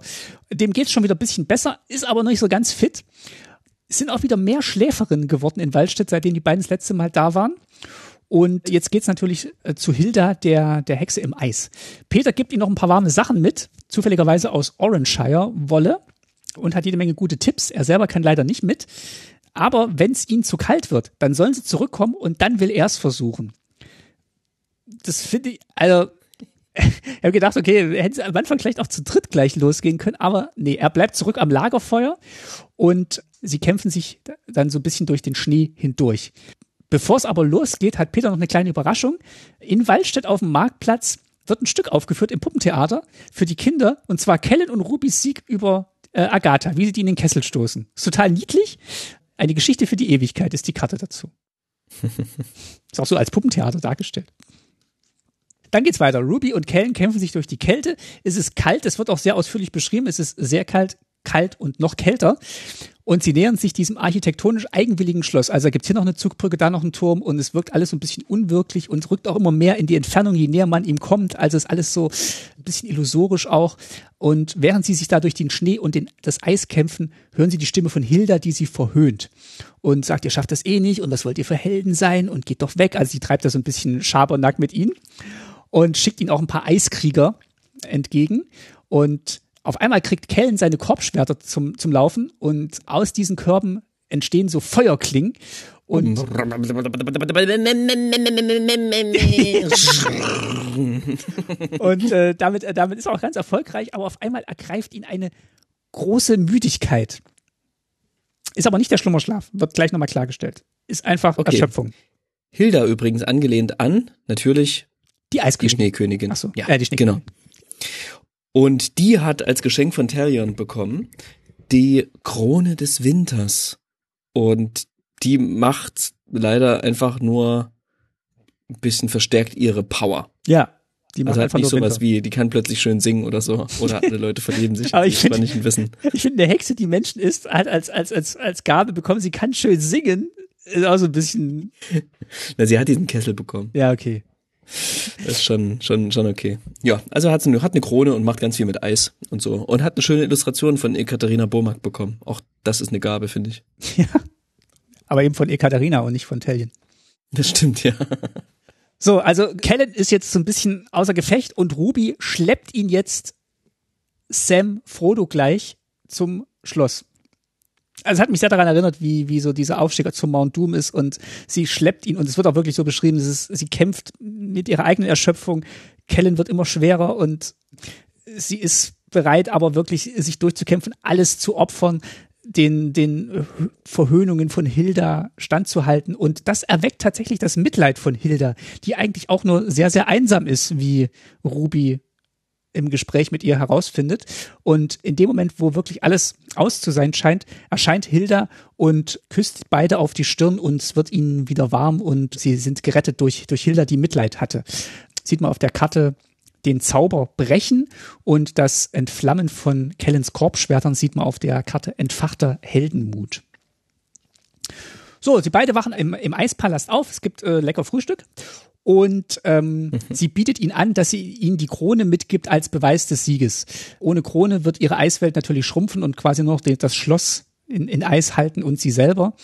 S2: Dem geht's schon wieder ein bisschen besser, ist aber noch nicht so ganz fit. Es sind auch wieder mehr Schläferinnen geworden in Waldstedt, seitdem die beiden das letzte Mal da waren. Und jetzt geht's natürlich äh, zu Hilda, der, der Hexe im Eis. Peter gibt ihnen noch ein paar warme Sachen mit, zufälligerweise aus Oranshire Wolle und hat jede Menge gute Tipps. Er selber kann leider nicht mit. Aber wenn es ihnen zu kalt wird, dann sollen sie zurückkommen und dann will er es versuchen. Das finde ich, also, ich habe gedacht, okay, hätten sie am Anfang vielleicht auch zu dritt gleich losgehen können, aber nee, er bleibt zurück am Lagerfeuer und sie kämpfen sich dann so ein bisschen durch den Schnee hindurch. Bevor es aber losgeht, hat Peter noch eine kleine Überraschung. In Waldstedt auf dem Marktplatz wird ein Stück aufgeführt im Puppentheater für die Kinder und zwar Kellen und Rubys Sieg über äh, Agatha, wie sie die in den Kessel stoßen. Ist total niedlich. Eine Geschichte für die Ewigkeit ist die Karte dazu. ist auch so als Puppentheater dargestellt. Dann geht's weiter. Ruby und Kellen kämpfen sich durch die Kälte. Es ist kalt, es wird auch sehr ausführlich beschrieben. Es ist sehr kalt, kalt und noch kälter. Und sie nähern sich diesem architektonisch eigenwilligen Schloss. Also da gibt's hier noch eine Zugbrücke, da noch einen Turm und es wirkt alles so ein bisschen unwirklich und rückt auch immer mehr in die Entfernung, je näher man ihm kommt. Also ist alles so ein bisschen illusorisch auch. Und während sie sich da durch den Schnee und den, das Eis kämpfen, hören sie die Stimme von Hilda, die sie verhöhnt und sagt, ihr schafft das eh nicht und was wollt ihr für Helden sein und geht doch weg. Also sie treibt da so ein bisschen Schabernack mit ihnen und schickt ihnen auch ein paar Eiskrieger entgegen. Und auf einmal kriegt Kellen seine Korbschwerter zum, zum Laufen und aus diesen Körben entstehen so Feuerklingen. Und und äh, damit, äh, damit ist er auch ganz erfolgreich, aber auf einmal ergreift ihn eine große Müdigkeit. Ist aber nicht der Schlummerschlaf, wird gleich nochmal klargestellt. Ist einfach
S1: Okay.
S2: Erschöpfung.
S1: Hilda übrigens angelehnt an, natürlich,
S2: Die
S1: die
S2: Eiskönigin.
S1: Schneekönigin.
S2: Ach so,
S1: ja,
S2: äh, die
S1: genau. Und die hat als Geschenk von Talion bekommen die Krone des Winters. Und die macht leider einfach nur ein bisschen verstärkt ihre Power.
S2: Ja. Die macht
S1: Also halt
S2: einfach
S1: nicht sowas
S2: Winter.
S1: wie, die kann plötzlich schön singen oder so. Oder alle Leute verlieben sich.
S2: Aber ich
S1: das war
S2: find-
S1: nicht ein Wissen.
S2: Ich finde, eine Hexe, die Menschen ist, hat als, als, als, als Gabe bekommen, sie kann schön singen. Ist auch so ein bisschen,
S1: Na, sie hat diesen Kessel bekommen.
S2: ja, okay.
S1: Das ist schon, schon, schon okay. Ja, also hat sie eine, hat eine Krone und macht ganz viel mit Eis und so. Und hat eine schöne Illustration von Ekaterina Bomak bekommen. Auch das ist eine Gabe, finde ich.
S2: Ja. Aber eben von Ekaterina und nicht von Tellien.
S1: Das stimmt, ja.
S2: So, also Kellen ist jetzt so ein bisschen außer Gefecht und Ruby schleppt ihn jetzt Sam Frodo gleich zum Schloss. Also es hat mich sehr daran erinnert, wie, wie so dieser Aufstieg zum Mount Doom ist und sie schleppt ihn und es wird auch wirklich so beschrieben, es ist, sie kämpft mit ihrer eigenen Erschöpfung. Kellen wird immer schwerer und sie ist bereit, aber wirklich sich durchzukämpfen, alles zu opfern, den, den Verhöhnungen von Hilda standzuhalten. Und das erweckt tatsächlich das Mitleid von Hilda, die eigentlich auch nur sehr, sehr einsam ist, wie Ruby im Gespräch mit ihr herausfindet. Und in dem Moment, wo wirklich alles aus zu sein scheint, erscheint Hilda und küsst beide auf die Stirn und es wird ihnen wieder warm und sie sind gerettet durch, durch Hilda, die Mitleid hatte. Sieht man auf der Karte den Zauber brechen und das Entflammen von Kellens Korbschwertern sieht man auf der Karte entfachter Heldenmut. So, sie beide wachen im, im Eispalast auf. Es gibt äh, lecker Frühstück und ähm, mhm. sie bietet ihn an, dass sie ihnen die Krone mitgibt als Beweis des Sieges. Ohne Krone wird ihre Eiswelt natürlich schrumpfen und quasi nur noch das Schloss in, in Eis halten und sie selber.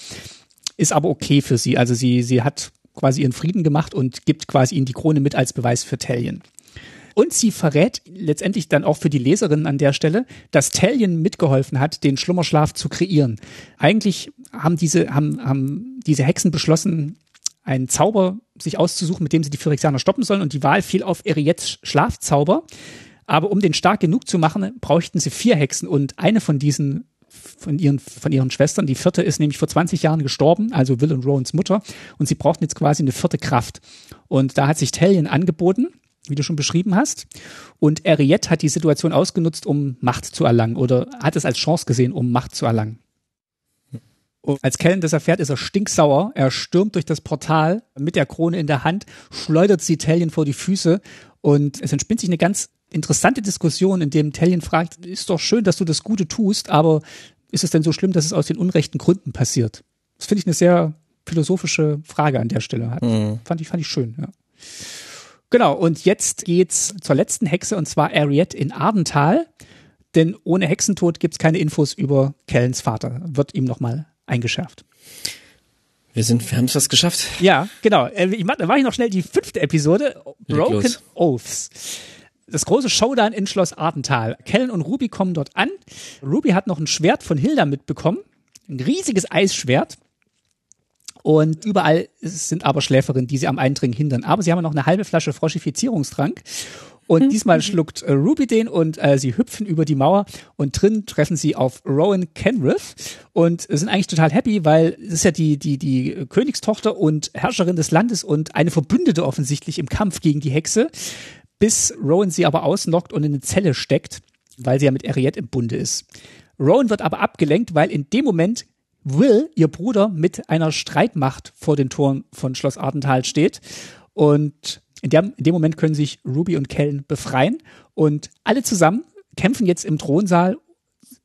S2: Ist aber okay für sie. Also sie, sie hat quasi ihren Frieden gemacht und gibt quasi ihnen die Krone mit als Beweis für Talion. Und sie verrät letztendlich dann auch für die Leserinnen an der Stelle, dass Talion mitgeholfen hat, den Schlummerschlaf zu kreieren. Eigentlich haben diese, haben, haben diese Hexen beschlossen, einen Zauber sich auszusuchen, mit dem sie die Phyrexianer stoppen sollen. Und die Wahl fiel auf Eriets Schlafzauber. Aber um den stark genug zu machen, brauchten sie vier Hexen. Und eine von diesen von ihren, von ihren Schwestern. Die vierte ist nämlich vor 20 Jahren gestorben, also Will und Rowans Mutter. Und sie brauchten jetzt quasi eine vierte Kraft. Und da hat sich Talion angeboten wie du schon beschrieben hast. Und Ariette hat die Situation ausgenutzt, um Macht zu erlangen oder hat es als Chance gesehen, um Macht zu erlangen. Und als Kellen das erfährt, ist er stinksauer. Er stürmt durch das Portal mit der Krone in der Hand, schleudert sie Talion vor die Füße und es entspinnt sich eine ganz interessante Diskussion, in dem Talion fragt, ist doch schön, dass du das Gute tust, aber ist es denn so schlimm, dass es aus den unrechten Gründen passiert? Das finde ich eine sehr philosophische Frage an der Stelle. Hat, mhm. Fand ich, fand ich schön, ja. Genau, und jetzt geht's zur letzten Hexe und zwar Ariette in Ardental. Denn ohne Hexentod gibt's keine Infos über Kellens Vater. Wird ihm nochmal eingeschärft.
S1: Wir sind, wir haben es fast geschafft.
S2: Ja, genau. Äh, ich mach, da war ich noch schnell die fünfte Episode. Broken Oaths. Das große Showdown in Schloss Ardental. Kellen und Ruby kommen dort an. Ruby hat noch ein Schwert von Hilda mitbekommen. Ein riesiges Eisschwert. Und überall sind aber Schläferinnen, die sie am Eindringen hindern. Aber sie haben noch eine halbe Flasche Froschifizierungstrank. Und mhm. diesmal schluckt äh, Ruby den und äh, sie hüpfen über die Mauer und drin treffen sie auf Rowan Kenriff und sind eigentlich total happy, weil es ist ja die, die, die Königstochter und Herrscherin des Landes und eine Verbündete offensichtlich im Kampf gegen die Hexe, bis Rowan sie aber ausnockt und in eine Zelle steckt, weil sie ja mit Ariette im Bunde ist. Rowan wird aber abgelenkt, weil in dem Moment Will, ihr Bruder, mit einer Streitmacht vor den Toren von Schloss Ardental steht. Und in, der, in dem Moment können sich Ruby und Kellen befreien. Und alle zusammen kämpfen jetzt im Thronsaal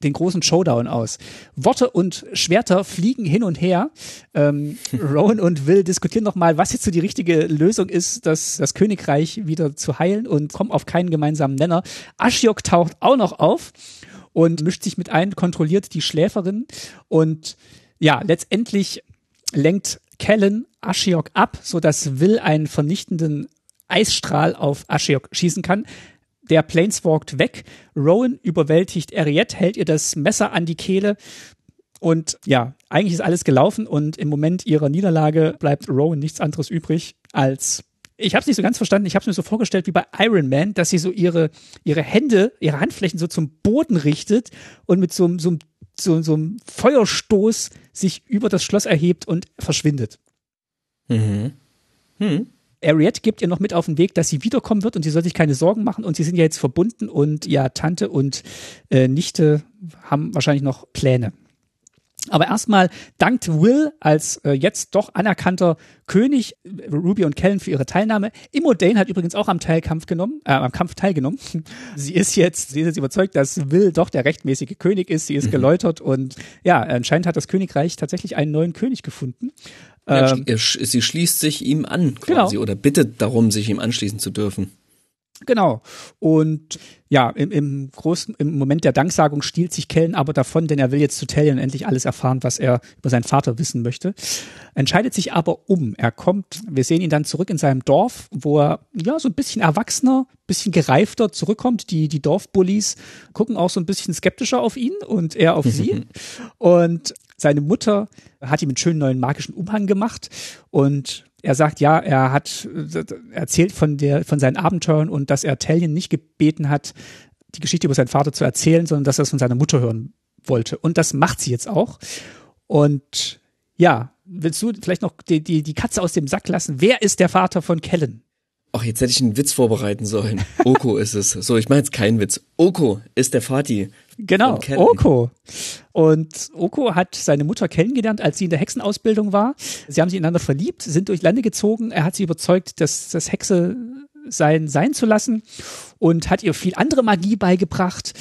S2: den großen Showdown aus. Worte und Schwerter fliegen hin und her. Ähm, Rowan und Will diskutieren nochmal, was jetzt so die richtige Lösung ist, das, das Königreich wieder zu heilen und kommen auf keinen gemeinsamen Nenner. Ashiok taucht auch noch auf und mischt sich mit ein, kontrolliert die Schläferin und ja, letztendlich lenkt Kellen Ashiok ab, so dass Will einen vernichtenden Eisstrahl auf Ashiok schießen kann. Der Planeswalkt weg. Rowan überwältigt Ariette, hält ihr das Messer an die Kehle. Und ja, eigentlich ist alles gelaufen und im Moment ihrer Niederlage bleibt Rowan nichts anderes übrig als ich habe es nicht so ganz verstanden. Ich habe es mir so vorgestellt wie bei Iron Man, dass sie so ihre, ihre Hände, ihre Handflächen so zum Boden richtet und mit so, so, so, so einem Feuerstoß sich über das Schloss erhebt und verschwindet. Mhm. Hm. Ariette gibt ihr noch mit auf den Weg, dass sie wiederkommen wird und sie soll sich keine Sorgen machen und sie sind ja jetzt verbunden und ja, Tante und äh, Nichte haben wahrscheinlich noch Pläne. Aber erstmal dankt Will als äh, jetzt doch anerkannter König Ruby und Kellen für ihre Teilnahme. Immodane hat übrigens auch am Teilkampf genommen, äh, am Kampf teilgenommen. sie ist jetzt, sie ist jetzt überzeugt, dass Will doch der rechtmäßige König ist. Sie ist mhm. geläutert und ja, anscheinend hat das Königreich tatsächlich einen neuen König gefunden.
S1: Ja, ähm, sie schließt sich ihm an quasi genau. oder bittet darum, sich ihm anschließen zu dürfen.
S2: Genau. Und ja, im, im großen, im Moment der Danksagung stiehlt sich Kellen aber davon, denn er will jetzt zu Talion endlich alles erfahren, was er über seinen Vater wissen möchte. Entscheidet sich aber um. Er kommt, wir sehen ihn dann zurück in seinem Dorf, wo er ja so ein bisschen erwachsener, bisschen gereifter zurückkommt. Die, die Dorfbullies gucken auch so ein bisschen skeptischer auf ihn und er auf sie. Und seine Mutter hat ihm einen schönen neuen magischen Umhang gemacht und er sagt, ja, er hat erzählt von der, von seinen Abenteuern und dass er Talion nicht gebeten hat, die Geschichte über seinen Vater zu erzählen, sondern dass er es von seiner Mutter hören wollte. Und das macht sie jetzt auch. Und ja, willst du vielleicht noch die, die, die Katze aus dem Sack lassen? Wer ist der Vater von Kellen?
S1: Ach, jetzt hätte ich einen Witz vorbereiten sollen. Oko ist es. So, ich meine jetzt keinen Witz. Oko ist der Vati.
S2: Genau, Oko. Und Oko hat seine Mutter kennengelernt, als sie in der Hexenausbildung war. Sie haben sich ineinander verliebt, sind durch Lande gezogen. Er hat sie überzeugt, dass das Hexe sein sein zu lassen und hat ihr viel andere Magie beigebracht.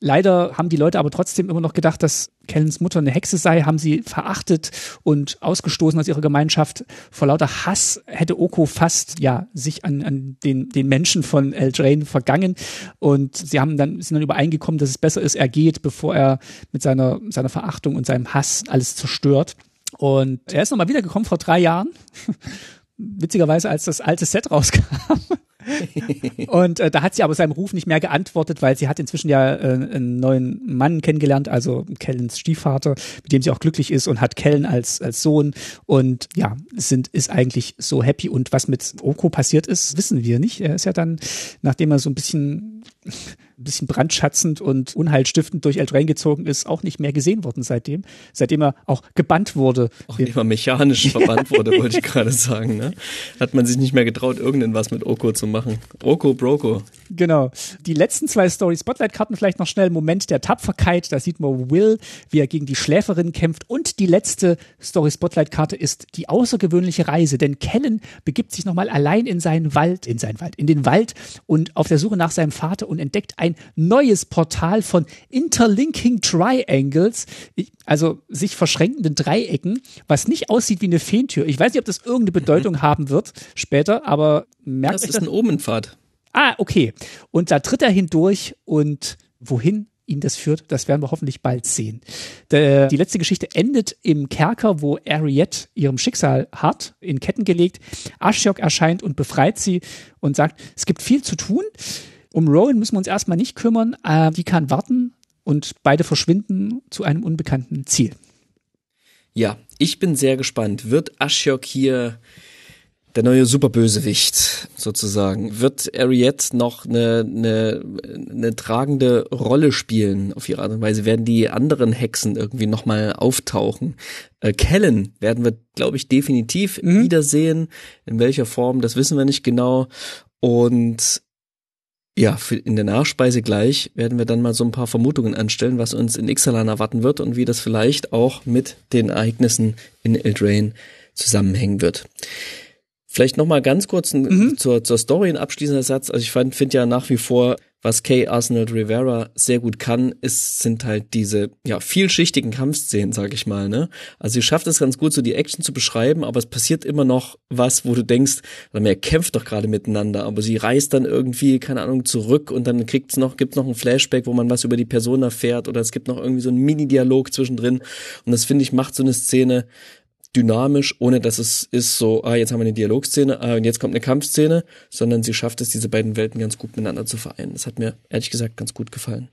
S2: Leider haben die Leute aber trotzdem immer noch gedacht, dass Kellens Mutter eine Hexe sei, haben sie verachtet und ausgestoßen aus ihrer Gemeinschaft. Vor lauter Hass hätte Oko fast ja sich an, an den, den Menschen von Eldraine vergangen und sie haben dann sind dann übereingekommen, dass es besser ist, er geht, bevor er mit seiner seiner Verachtung und seinem Hass alles zerstört. Und er ist nochmal wiedergekommen vor drei Jahren. Witzigerweise, als das alte Set rauskam. Und äh, da hat sie aber seinem Ruf nicht mehr geantwortet, weil sie hat inzwischen ja äh, einen neuen Mann kennengelernt, also Kellens Stiefvater, mit dem sie auch glücklich ist und hat Kellen als, als Sohn und ja, sind, ist eigentlich so happy und was mit Oko passiert ist, wissen wir nicht. Er ist ja dann, nachdem er so ein bisschen ein bisschen brandschatzend und unheilstiftend durch Eldraine gezogen ist, auch nicht mehr gesehen worden seitdem. Seitdem er auch gebannt wurde.
S1: Auch nicht mal mechanisch verbannt wurde, wollte ich gerade sagen. Ne? Hat man sich nicht mehr getraut, irgendwas mit Oko zu machen. Oko, Broko.
S2: Genau. Die letzten zwei Story-Spotlight-Karten vielleicht noch schnell. Moment der Tapferkeit. Da sieht man Will, wie er gegen die Schläferin kämpft. Und die letzte Story-Spotlight-Karte ist die außergewöhnliche Reise. Denn Kellen begibt sich nochmal allein in seinen Wald, in seinen Wald, in den Wald und auf der Suche nach seinem Vater und entdeckt ein neues Portal von Interlinking Triangles, also sich verschränkenden Dreiecken, was nicht aussieht wie eine Feentür. Ich weiß nicht, ob das irgendeine Bedeutung mhm. haben wird später, aber merkt
S1: das ist das? ein Omenpfad.
S2: Ah, okay. Und da tritt er hindurch und wohin ihn das führt, das werden wir hoffentlich bald sehen. Die letzte Geschichte endet im Kerker, wo Ariette ihrem Schicksal hart in Ketten gelegt. Ashiok erscheint und befreit sie und sagt, es gibt viel zu tun. Um Rowan müssen wir uns erstmal nicht kümmern. Äh, die kann warten und beide verschwinden zu einem unbekannten Ziel.
S1: Ja, ich bin sehr gespannt. Wird Ashiok hier der neue Superbösewicht sozusagen? Wird Ariette noch eine, eine, eine tragende Rolle spielen auf ihre Art und Weise? Werden die anderen Hexen irgendwie nochmal auftauchen? Äh, Kellen werden wir, glaube ich, definitiv mhm. wiedersehen. In welcher Form, das wissen wir nicht genau. Und ja, in der Nachspeise gleich werden wir dann mal so ein paar Vermutungen anstellen, was uns in Ixalan erwarten wird und wie das vielleicht auch mit den Ereignissen in Eldraine zusammenhängen wird. Vielleicht noch mal ganz kurz ein, mhm. zur, zur Story ein abschließender Satz. Also ich finde ja nach wie vor was Kay Arsenal Rivera sehr gut kann, ist, sind halt diese ja vielschichtigen Kampfszenen, sag ich mal. Ne? Also sie schafft es ganz gut, so die Action zu beschreiben, aber es passiert immer noch was, wo du denkst, er kämpft doch gerade miteinander, aber sie reist dann irgendwie, keine Ahnung, zurück und dann kriegt's noch, gibt's noch ein Flashback, wo man was über die Person erfährt oder es gibt noch irgendwie so einen Mini-Dialog zwischendrin und das finde ich macht so eine Szene dynamisch, ohne dass es ist so, ah, jetzt haben wir eine Dialogszene, ah, und jetzt kommt eine Kampfszene, sondern sie schafft es, diese beiden Welten ganz gut miteinander zu vereinen. Das hat mir ehrlich gesagt ganz gut gefallen.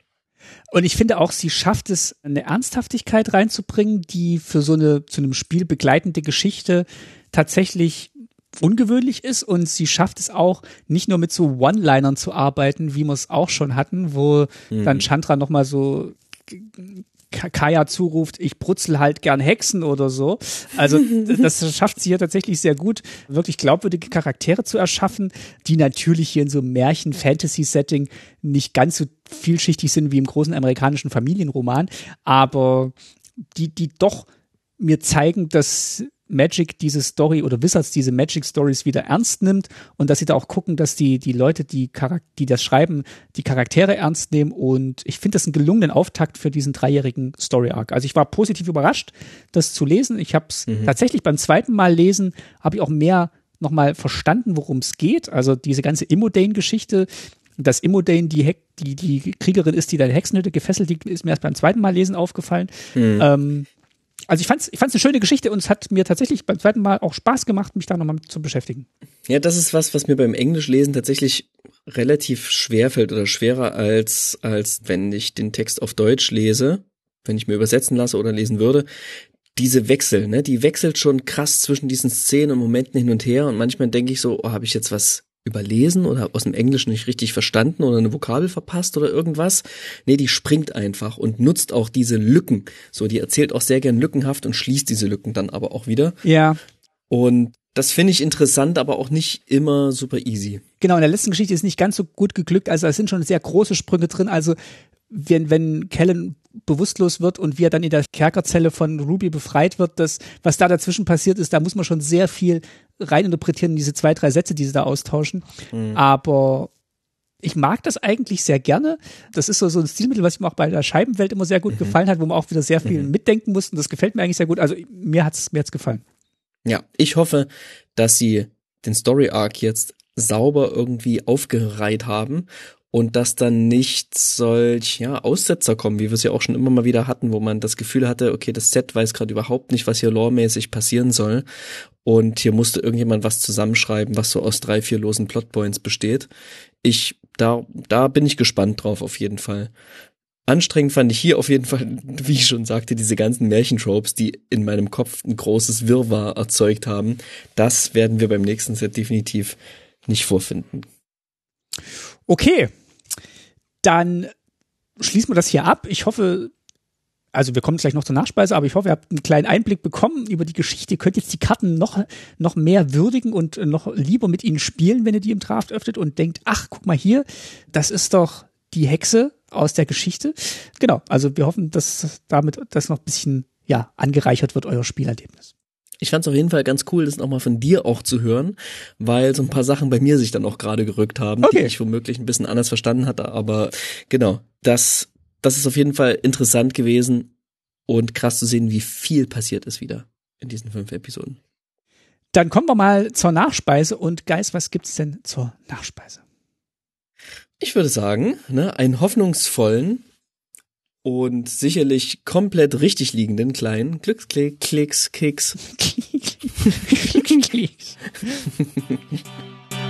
S2: Und ich finde auch, sie schafft es, eine Ernsthaftigkeit reinzubringen, die für so eine zu einem Spiel begleitende Geschichte tatsächlich ungewöhnlich ist und sie schafft es auch, nicht nur mit so One-Linern zu arbeiten, wie wir es auch schon hatten, wo mhm. dann Chandra nochmal so Kaya zuruft, ich brutzel halt gern Hexen oder so. Also das schafft sie hier tatsächlich sehr gut, wirklich glaubwürdige Charaktere zu erschaffen, die natürlich hier in so einem Märchen-Fantasy-Setting nicht ganz so vielschichtig sind wie im großen amerikanischen Familienroman, aber die, die doch mir zeigen, dass Magic diese Story oder Wizards diese Magic Stories wieder ernst nimmt und dass sie da auch gucken, dass die, die Leute, die, die das schreiben, die Charaktere ernst nehmen und ich finde das einen gelungenen Auftakt für diesen dreijährigen Story Arc. Also ich war positiv überrascht, das zu lesen. Ich habe es mhm. tatsächlich beim zweiten Mal lesen, habe ich auch mehr nochmal verstanden, worum es geht. Also diese ganze Immodane-Geschichte, dass Immodane die, Heck, die, die Kriegerin ist, die da Hexenhütte gefesselt liegt, ist mir erst beim zweiten Mal lesen aufgefallen. Mhm. Ähm, also ich fand's, ich fand's eine schöne Geschichte und es hat mir tatsächlich beim zweiten Mal auch Spaß gemacht, mich da nochmal zu beschäftigen.
S1: Ja, das ist was, was mir beim Englischlesen tatsächlich relativ schwer fällt oder schwerer als, als wenn ich den Text auf Deutsch lese, wenn ich mir übersetzen lasse oder lesen würde. Diese Wechsel, ne, die wechselt schon krass zwischen diesen Szenen und Momenten hin und her und manchmal denke ich so, oh, habe ich jetzt was überlesen oder aus dem Englischen nicht richtig verstanden oder eine Vokabel verpasst oder irgendwas. Nee, die springt einfach und nutzt auch diese Lücken. So, die erzählt auch sehr gern lückenhaft und schließt diese Lücken dann aber auch wieder.
S2: Ja.
S1: Und das finde ich interessant, aber auch nicht immer super easy.
S2: Genau, in der letzten Geschichte ist nicht ganz so gut geglückt. Also es sind schon sehr große Sprünge drin. Also wenn, wenn Kellen bewusstlos wird und wie er dann in der Kerkerzelle von Ruby befreit wird, das, was da dazwischen passiert ist, da muss man schon sehr viel reininterpretieren in diese zwei, drei Sätze, die sie da austauschen. Mhm. Aber ich mag das eigentlich sehr gerne. Das ist so, so ein Stilmittel, was mir auch bei der Scheibenwelt immer sehr gut mhm. gefallen hat, wo man auch wieder sehr viel mhm. mitdenken muss. Und das gefällt mir eigentlich sehr gut. Also mir hat's, mir hat's gefallen.
S1: Ja, ich hoffe, dass sie den Story Arc jetzt sauber irgendwie aufgereiht haben und dass dann nicht solch ja, Aussetzer kommen, wie wir es ja auch schon immer mal wieder hatten, wo man das Gefühl hatte, okay, das Set weiß gerade überhaupt nicht, was hier loremäßig passieren soll und hier musste irgendjemand was zusammenschreiben, was so aus drei, vier losen Plotpoints besteht. Ich, da, da bin ich gespannt drauf auf jeden Fall. Anstrengend fand ich hier auf jeden Fall, wie ich schon sagte, diese ganzen Märchentropes, die in meinem Kopf ein großes Wirrwarr erzeugt haben. Das werden wir beim nächsten Set definitiv nicht vorfinden.
S2: Okay, dann schließen wir das hier ab. Ich hoffe, also wir kommen gleich noch zur Nachspeise, aber ich hoffe, ihr habt einen kleinen Einblick bekommen über die Geschichte. Ihr könnt jetzt die Karten noch, noch mehr würdigen und noch lieber mit ihnen spielen, wenn ihr die im Draft öffnet und denkt, ach, guck mal hier, das ist doch die Hexe aus der Geschichte. Genau, also wir hoffen, dass damit das noch ein bisschen ja, angereichert wird, euer Spielerlebnis.
S1: Ich fand es auf jeden Fall ganz cool, das nochmal von dir auch zu hören, weil so ein paar Sachen bei mir sich dann auch gerade gerückt haben, okay. die ich womöglich ein bisschen anders verstanden hatte. Aber genau, das, das ist auf jeden Fall interessant gewesen und krass zu sehen, wie viel passiert ist wieder in diesen fünf Episoden.
S2: Dann kommen wir mal zur Nachspeise und Geist, was gibt's denn zur Nachspeise?
S1: Ich würde sagen, ne, einen hoffnungsvollen und sicherlich komplett richtig liegenden kleinen Glücksklick, Klicks, Kicks. Klicks.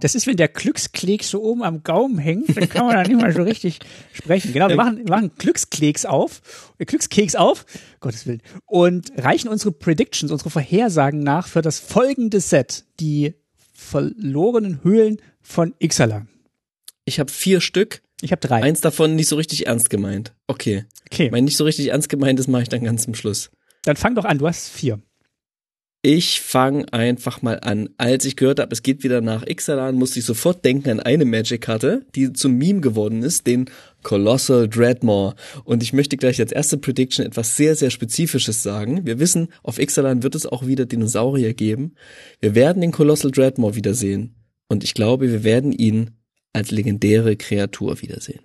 S2: Das ist, wenn der Glückskeks so oben am Gaumen hängt, dann kann man da nicht mal so richtig sprechen. Genau, wir machen, wir machen Glückskeks auf, äh, Glückskeks auf, Gottes Willen, und reichen unsere Predictions, unsere Vorhersagen nach für das folgende Set, die verlorenen Höhlen von Ixalan.
S1: Ich habe vier Stück.
S2: Ich habe drei.
S1: Eins davon nicht so richtig ernst gemeint. Okay. Okay. Mein nicht so richtig ernst gemeint, das mache ich dann ganz zum Schluss.
S2: Dann fang doch an, du hast vier.
S1: Ich fange einfach mal an. Als ich gehört habe, es geht wieder nach Ixalan, musste ich sofort denken an eine Magic-Karte, die zum Meme geworden ist, den Colossal Dreadmore. Und ich möchte gleich als erste Prediction etwas sehr, sehr Spezifisches sagen. Wir wissen, auf Ixalan wird es auch wieder Dinosaurier geben. Wir werden den Colossal Dreadmore wiedersehen. Und ich glaube, wir werden ihn als legendäre Kreatur wiedersehen.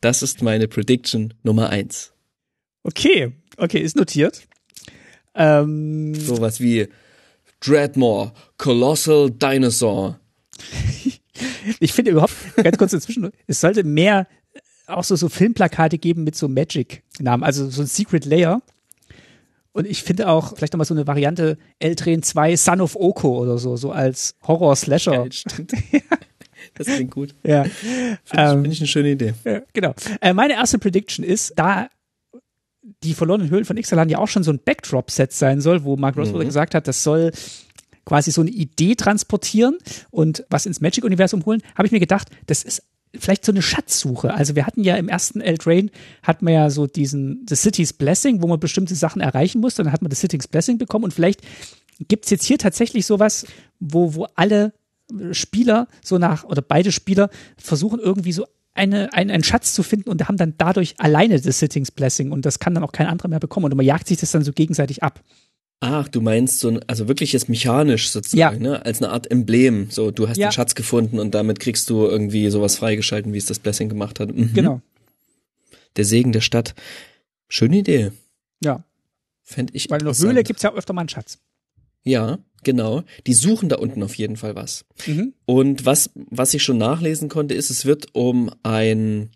S1: Das ist meine Prediction Nummer eins.
S2: Okay, okay, ist notiert.
S1: Ähm, Sowas wie Dreadmore, Colossal Dinosaur.
S2: ich finde überhaupt, ganz kurz dazwischen, es sollte mehr auch so, so Filmplakate geben mit so Magic-Namen, also so ein Secret Layer. Und ich finde auch vielleicht nochmal so eine Variante Eldrain 2 Son of Oko oder so, so als Horror-Slasher. Ja,
S1: das klingt gut.
S2: Ja.
S1: Finde ich, ähm, find ich eine schöne Idee.
S2: Ja, genau. Äh, meine erste Prediction ist, da die verlorenen Höhlen von Ixalan ja auch schon so ein Backdrop-Set sein soll, wo Mark Rosewater mhm. gesagt hat, das soll quasi so eine Idee transportieren und was ins Magic-Universum holen, habe ich mir gedacht, das ist vielleicht so eine Schatzsuche. Also wir hatten ja im ersten Eldrain hat man ja so diesen The City's Blessing, wo man bestimmte Sachen erreichen muss, dann hat man The City's Blessing bekommen und vielleicht gibt's jetzt hier tatsächlich sowas, wo, wo alle Spieler so nach, oder beide Spieler versuchen irgendwie so eine, ein, einen Schatz zu finden und haben dann dadurch alleine das Sittings Blessing und das kann dann auch kein anderer mehr bekommen und man jagt sich das dann so gegenseitig ab.
S1: Ach, du meinst so, ein- also wirklich jetzt mechanisch sozusagen,
S2: Ja.
S1: ne? Als eine Art Emblem. So, du hast
S2: Ja.
S1: den Schatz gefunden und damit kriegst du irgendwie sowas freigeschalten, wie es das Blessing gemacht hat. Mhm.
S2: Genau.
S1: Der Segen der Stadt. Schöne Idee.
S2: Ja.
S1: Fände ich
S2: Weil in der. Höhle gibt's ja öfter mal einen Schatz.
S1: Ja, genau. Die suchen da unten auf jeden Fall was.
S2: Mhm.
S1: Und was, was ich schon nachlesen konnte, ist, es wird um ein,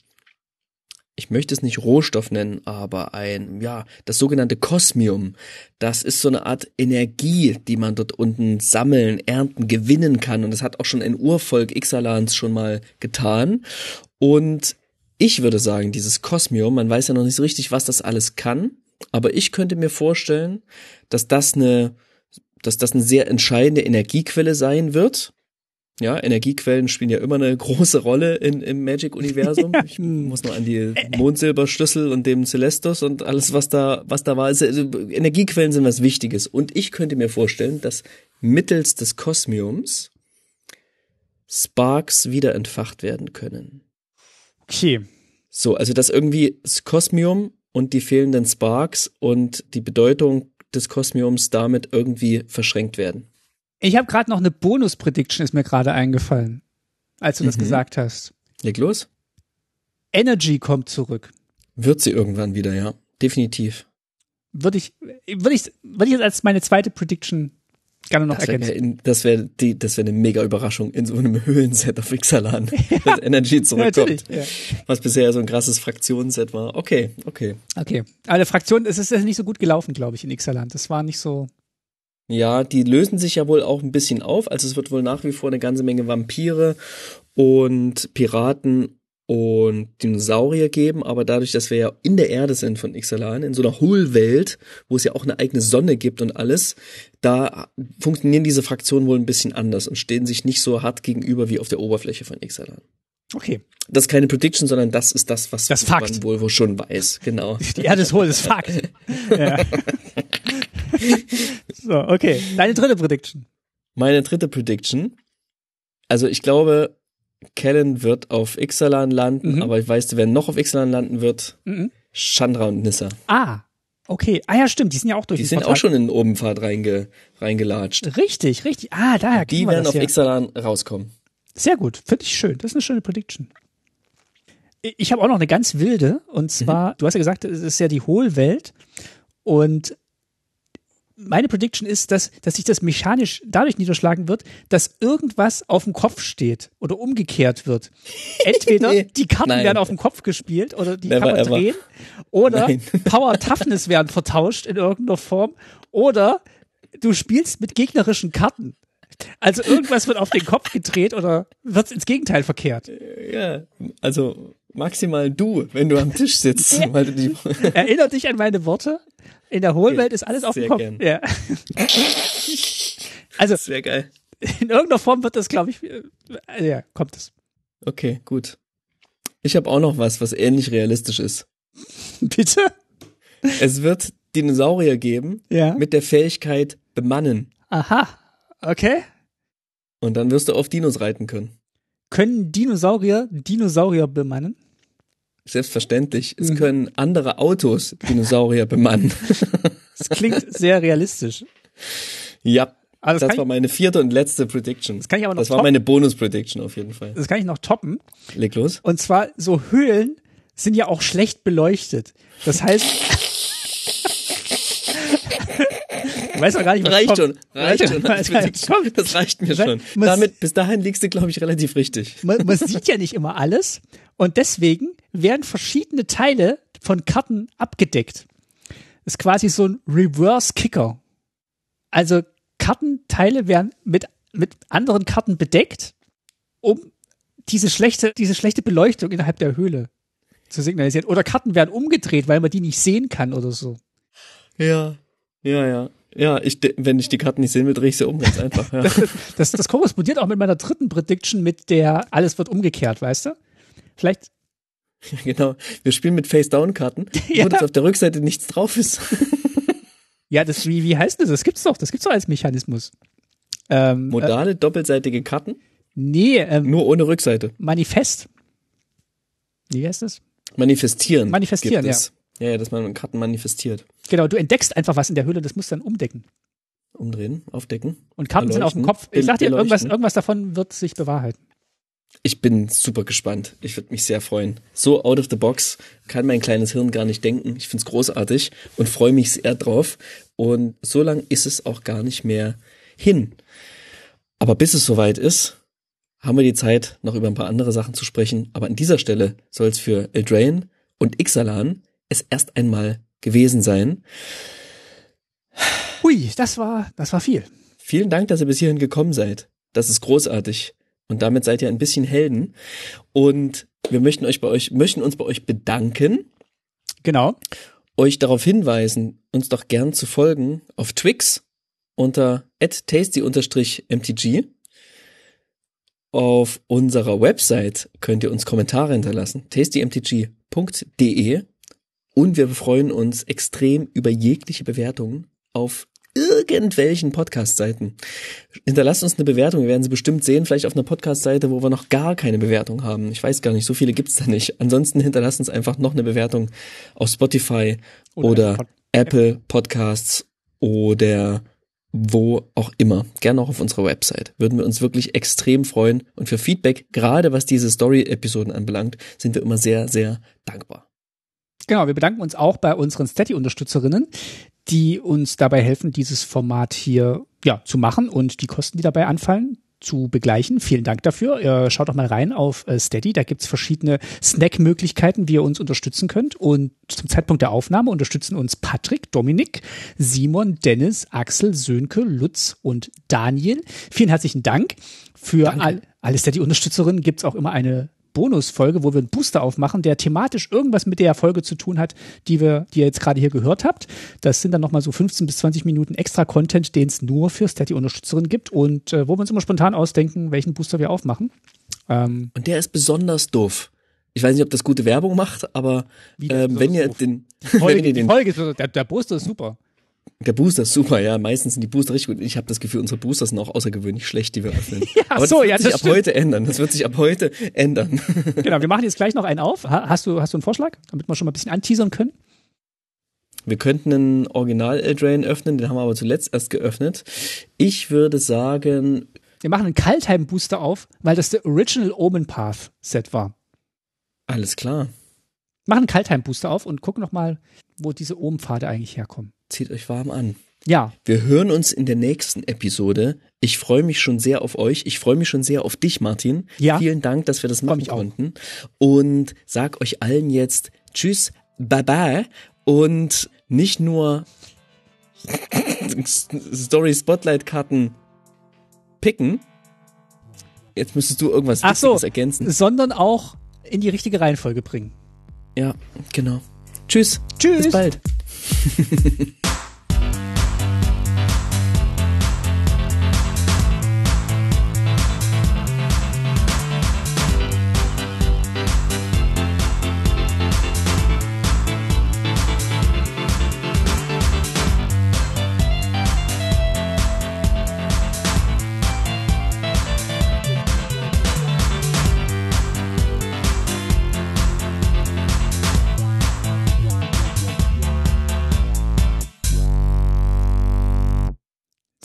S1: ich möchte es nicht Rohstoff nennen, aber ein, ja, das sogenannte Kosmium. Das ist so eine Art Energie, die man dort unten sammeln, ernten, gewinnen kann. Und das hat auch schon ein Urvolk Ixalans schon mal getan. Und ich würde sagen, dieses Kosmium, man weiß ja noch nicht so richtig, was das alles kann, aber ich könnte mir vorstellen, dass das eine, dass das eine sehr entscheidende Energiequelle sein wird. Ja, Energiequellen spielen ja immer eine große Rolle in, im Magic-Universum. Ich muss nur an die Mondsilberschlüssel und dem Celestus und alles, was da, was da war. Also, Energiequellen sind was Wichtiges. Und ich könnte mir vorstellen, dass mittels des Kosmiums Sparks wieder entfacht werden können.
S2: Okay.
S1: So, also dass irgendwie das Kosmium und die fehlenden Sparks und die Bedeutung des Kosmiums damit irgendwie verschränkt werden.
S2: Ich habe gerade noch eine Bonus-Prediction, ist mir gerade eingefallen, als du das
S1: Mhm.
S2: gesagt hast.
S1: Leg los.
S2: Energy kommt zurück.
S1: Wird sie irgendwann wieder, ja. Definitiv.
S2: Würde ich, würde ich, würde ich jetzt als meine zweite Prediction gerne noch
S1: Das wäre
S2: ergänzen.
S1: das wär die, das wäre eine mega Überraschung in so einem Höhlenset auf Ixalan, dass Energy
S2: Ja,
S1: zurückkommt.
S2: natürlich. Ja.
S1: was bisher so ein krasses Fraktionsset war. Okay, okay.
S2: Okay. Aber der Fraktion, es ist ja nicht so gut gelaufen, glaube ich, in Ixaland. Das war nicht so.
S1: Ja, die lösen sich ja wohl auch ein bisschen auf. Also es wird wohl nach wie vor eine ganze Menge Vampire und Piraten und Dinosaurier geben, aber dadurch, dass wir ja in der Erde sind von Ixalan, in so einer Hohlwelt, wo es ja auch eine eigene Sonne gibt und alles, da funktionieren diese Fraktionen wohl ein bisschen anders und stehen sich nicht so hart gegenüber wie auf der Oberfläche von Ixalan.
S2: Okay.
S1: Das ist keine Prediction, sondern das ist das, was
S2: Das
S1: man wohl, wohl schon weiß. Genau.
S2: Die Erde ist hohl, das ist Fakt. ja. so, okay. Deine dritte Prediction.
S1: Meine dritte Prediction. Also ich glaube, Kellen wird auf Ixalan landen,
S2: Mhm.
S1: aber ich weiß, wer noch auf Ixalan landen wird,
S2: Mhm.
S1: Chandra und Nissa.
S2: Ah. Okay. Ah ja, stimmt. Die sind ja auch durch
S1: Die sind
S2: Portal.
S1: auch schon in den Obenpfad reinge, reingelatscht.
S2: Richtig, richtig. Ah, daher
S1: Die
S2: wir
S1: werden auf. Ixalan rauskommen.
S2: Sehr gut, finde ich schön. Das ist eine schöne Prediction. Ich habe auch noch eine ganz wilde und zwar, du hast ja gesagt, es ist ja die Hohlwelt und meine Prediction ist, dass, dass sich das mechanisch dadurch niederschlagen wird, dass irgendwas auf dem Kopf steht oder umgekehrt wird. Entweder
S1: Nee,
S2: die Karten
S1: nein.
S2: werden auf dem Kopf gespielt oder die
S1: Never
S2: kann man
S1: ever.
S2: drehen oder
S1: Nein.
S2: Power Toughness werden vertauscht in irgendeiner Form oder du spielst mit gegnerischen Karten. Also irgendwas wird auf den Kopf gedreht oder wird ins Gegenteil verkehrt.
S1: Ja, also maximal du, wenn du am Tisch sitzt.
S2: Erinner dich an meine Worte. In der Hohlwelt ist alles auf dem
S1: Sehr
S2: Kopf.
S1: gern.
S2: Ja. Also
S1: das wäre geil.
S2: in irgendeiner Form wird das, glaube ich, äh, ja, kommt es.
S1: Okay, gut. Ich habe auch noch was, was ähnlich realistisch ist.
S2: Bitte?
S1: Es wird Dinosaurier geben
S2: Ja.
S1: mit der Fähigkeit bemannen.
S2: Aha. Okay.
S1: Und dann wirst du auf Dinos reiten können.
S2: Können Dinosaurier Dinosaurier bemannen?
S1: Selbstverständlich. Es
S2: Mhm.
S1: können andere Autos Dinosaurier bemannen.
S2: Das klingt sehr realistisch.
S1: ja.
S2: Also das,
S1: Das war meine vierte und letzte Prediction. Das
S2: kann ich aber noch
S1: Das war
S2: toppen.
S1: meine Bonus-Prediction auf jeden Fall.
S2: das kann ich noch toppen.
S1: Leg los.
S2: Und zwar, so Höhlen sind ja auch schlecht beleuchtet. Das heißt, ich weiß auch gar nicht, was
S1: Reicht
S2: kommt.
S1: schon. Reicht schon.
S2: kommt.
S1: Das reicht mir schon.
S2: Muss-
S1: Damit, bis dahin liegst du, glaube ich, relativ richtig.
S2: man, man sieht ja nicht immer alles und deswegen werden verschiedene Teile von Karten abgedeckt. Das ist quasi so ein Reverse Kicker. Also Kartenteile werden mit, mit anderen Karten bedeckt, um diese schlechte, diese schlechte Beleuchtung innerhalb der Höhle zu signalisieren. Oder Karten werden umgedreht, weil man die nicht sehen kann oder so.
S1: Ja. Ja, ja. Ja, ich, wenn ich die Karten nicht sehen will, drehe ich sie um, ganz einfach. Ja.
S2: Das, das korrespondiert auch mit meiner dritten Prediction mit der alles wird umgekehrt, weißt du? Vielleicht
S1: genau. Wir spielen mit Face-Down-Karten,
S2: Ja.
S1: wo das auf der Rückseite nichts drauf ist.
S2: Ja, das, wie, wie heißt das? Das gibt's doch, das gibt's doch als Mechanismus. Ähm, äh,
S1: Modale, doppelseitige Karten,
S2: nee, ähm,
S1: nur ohne Rückseite.
S2: Manifest. Wie heißt das?
S1: Manifestieren.
S2: Manifestieren,
S1: gibt es. Ja, ja, dass man Karten manifestiert.
S2: Genau, du entdeckst einfach was in der Höhle, das musst du dann umdecken.
S1: Umdrehen, aufdecken.
S2: Und Karten sind auf dem Kopf. Ich sag dir, irgendwas, irgendwas davon wird sich bewahrheiten.
S1: Ich bin super gespannt. Ich würde mich sehr freuen. So out of the box kann mein kleines Hirn gar nicht denken. Ich find's großartig und freue mich sehr drauf. Und so lang ist es auch gar nicht mehr hin. Aber bis es soweit ist, haben wir die Zeit, noch über ein paar andere Sachen zu sprechen. Aber an dieser Stelle soll es für Eldraine und Ixalan es erst einmal gewesen sein.
S2: Hui, das war, das war viel.
S1: Vielen Dank, dass ihr bis hierhin gekommen seid. Das ist großartig. Und damit seid ihr ein bisschen Helden. Und wir möchten euch bei euch, möchten uns bei euch bedanken.
S2: Genau.
S1: Euch darauf hinweisen, uns doch gern zu folgen auf Twix unter tasty-mtg. Auf unserer Website könnt ihr uns Kommentare hinterlassen, tastymtg.de. Und wir freuen uns extrem über jegliche Bewertungen auf irgendwelchen Podcast-Seiten. Hinterlasst uns eine Bewertung, wir werden sie bestimmt sehen, vielleicht auf einer Podcast-Seite, wo wir noch gar keine Bewertung haben. Ich weiß gar nicht, so viele gibt's da nicht. Ansonsten hinterlasst uns einfach noch eine Bewertung auf Spotify oder, oder Pod Apple Podcasts oder wo auch immer. Gerne auch auf unserer Website. Würden wir uns wirklich extrem freuen. Und für Feedback, gerade was diese Story-Episoden anbelangt, sind wir immer sehr, sehr dankbar.
S2: Genau, wir bedanken uns auch bei unseren Steady-Unterstützerinnen, die uns dabei helfen, dieses Format hier ja, zu machen und die Kosten, die dabei anfallen, zu begleichen. Vielen Dank dafür. Äh, schaut doch mal rein auf äh, Steady. Da gibt's verschiedene Snack-Möglichkeiten, wie ihr uns unterstützen könnt. Und zum Zeitpunkt der Aufnahme unterstützen uns Patrick, Dominik, Simon, Dennis, Axel, Sönke, Lutz und Daniel. Vielen herzlichen Dank. Für all, alle Steady-Unterstützerinnen gibt's auch immer eine Bonusfolge, wo wir einen Booster aufmachen, der thematisch irgendwas mit der Folge zu tun hat, die wir, die ihr jetzt gerade hier gehört habt. Das sind dann nochmal so 15 bis 20 Minuten extra Content, den es nur für Steady-Unterstützerinnen gibt und äh, wo wir uns immer spontan ausdenken, welchen Booster wir aufmachen.
S1: Ähm, und der ist besonders doof. Ich weiß nicht, ob das gute Werbung macht, aber ähm, wenn ihr den,
S2: Folge, wenn ihr den Folge, der, der Booster ist super.
S1: Der Booster ist super, ja. Meistens sind die Booster richtig gut. Ich habe das Gefühl, unsere Booster sind auch außergewöhnlich schlecht, die wir öffnen. ja, Aber so, das wird ja, das sich ab heute ändern. Das wird sich ab heute ändern.
S2: genau, wir machen jetzt gleich noch einen auf. Hast du, hast du einen Vorschlag, damit wir schon mal ein bisschen anteasern können?
S1: Wir könnten einen Original Eldrain öffnen, den haben wir aber zuletzt erst geöffnet. Ich würde sagen.
S2: Wir machen einen Kaltheim Booster auf, weil das der Original Omen Path Set war.
S1: Alles klar.
S2: Machen einen Kaltheim Booster auf und gucken noch mal, wo diese Omenpfade eigentlich herkommen
S1: zieht euch warm an.
S2: Ja.
S1: Wir hören uns in der nächsten Episode. Ich freue mich schon sehr auf euch. Ich freue mich schon sehr auf dich, Martin.
S2: Ja.
S1: Vielen Dank, dass wir das machen konnten. Und sag euch allen jetzt Tschüss, bye bye. Und nicht nur Story Spotlight Karten picken. Jetzt müsstest du irgendwas
S2: Ach so, ergänzen. Sondern auch in die richtige Reihenfolge bringen.
S1: Ja, genau. Tschüss.
S2: Tschüss.
S1: Bis bald.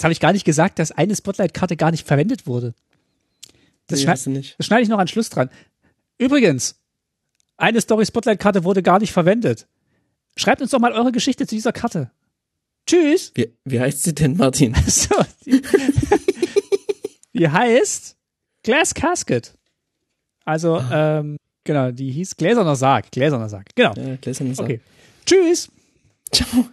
S2: Jetzt habe ich gar nicht gesagt, dass eine Spotlight-Karte gar nicht verwendet wurde. Das, nee, schneid, das schneide ich noch an Schluss dran. Übrigens, eine Story-Spotlight-Karte wurde gar nicht verwendet. Schreibt uns doch mal eure Geschichte zu dieser Karte. Tschüss.
S1: Wie, wie heißt sie denn, Martin?
S2: So, die, die heißt Glass Casket. Also, ah. ähm, genau, die hieß Gläserner Sarg. Gläserner Sarg. Genau.
S1: Ja, Gläserner Sarg. Okay.
S2: Tschüss.
S1: Ciao.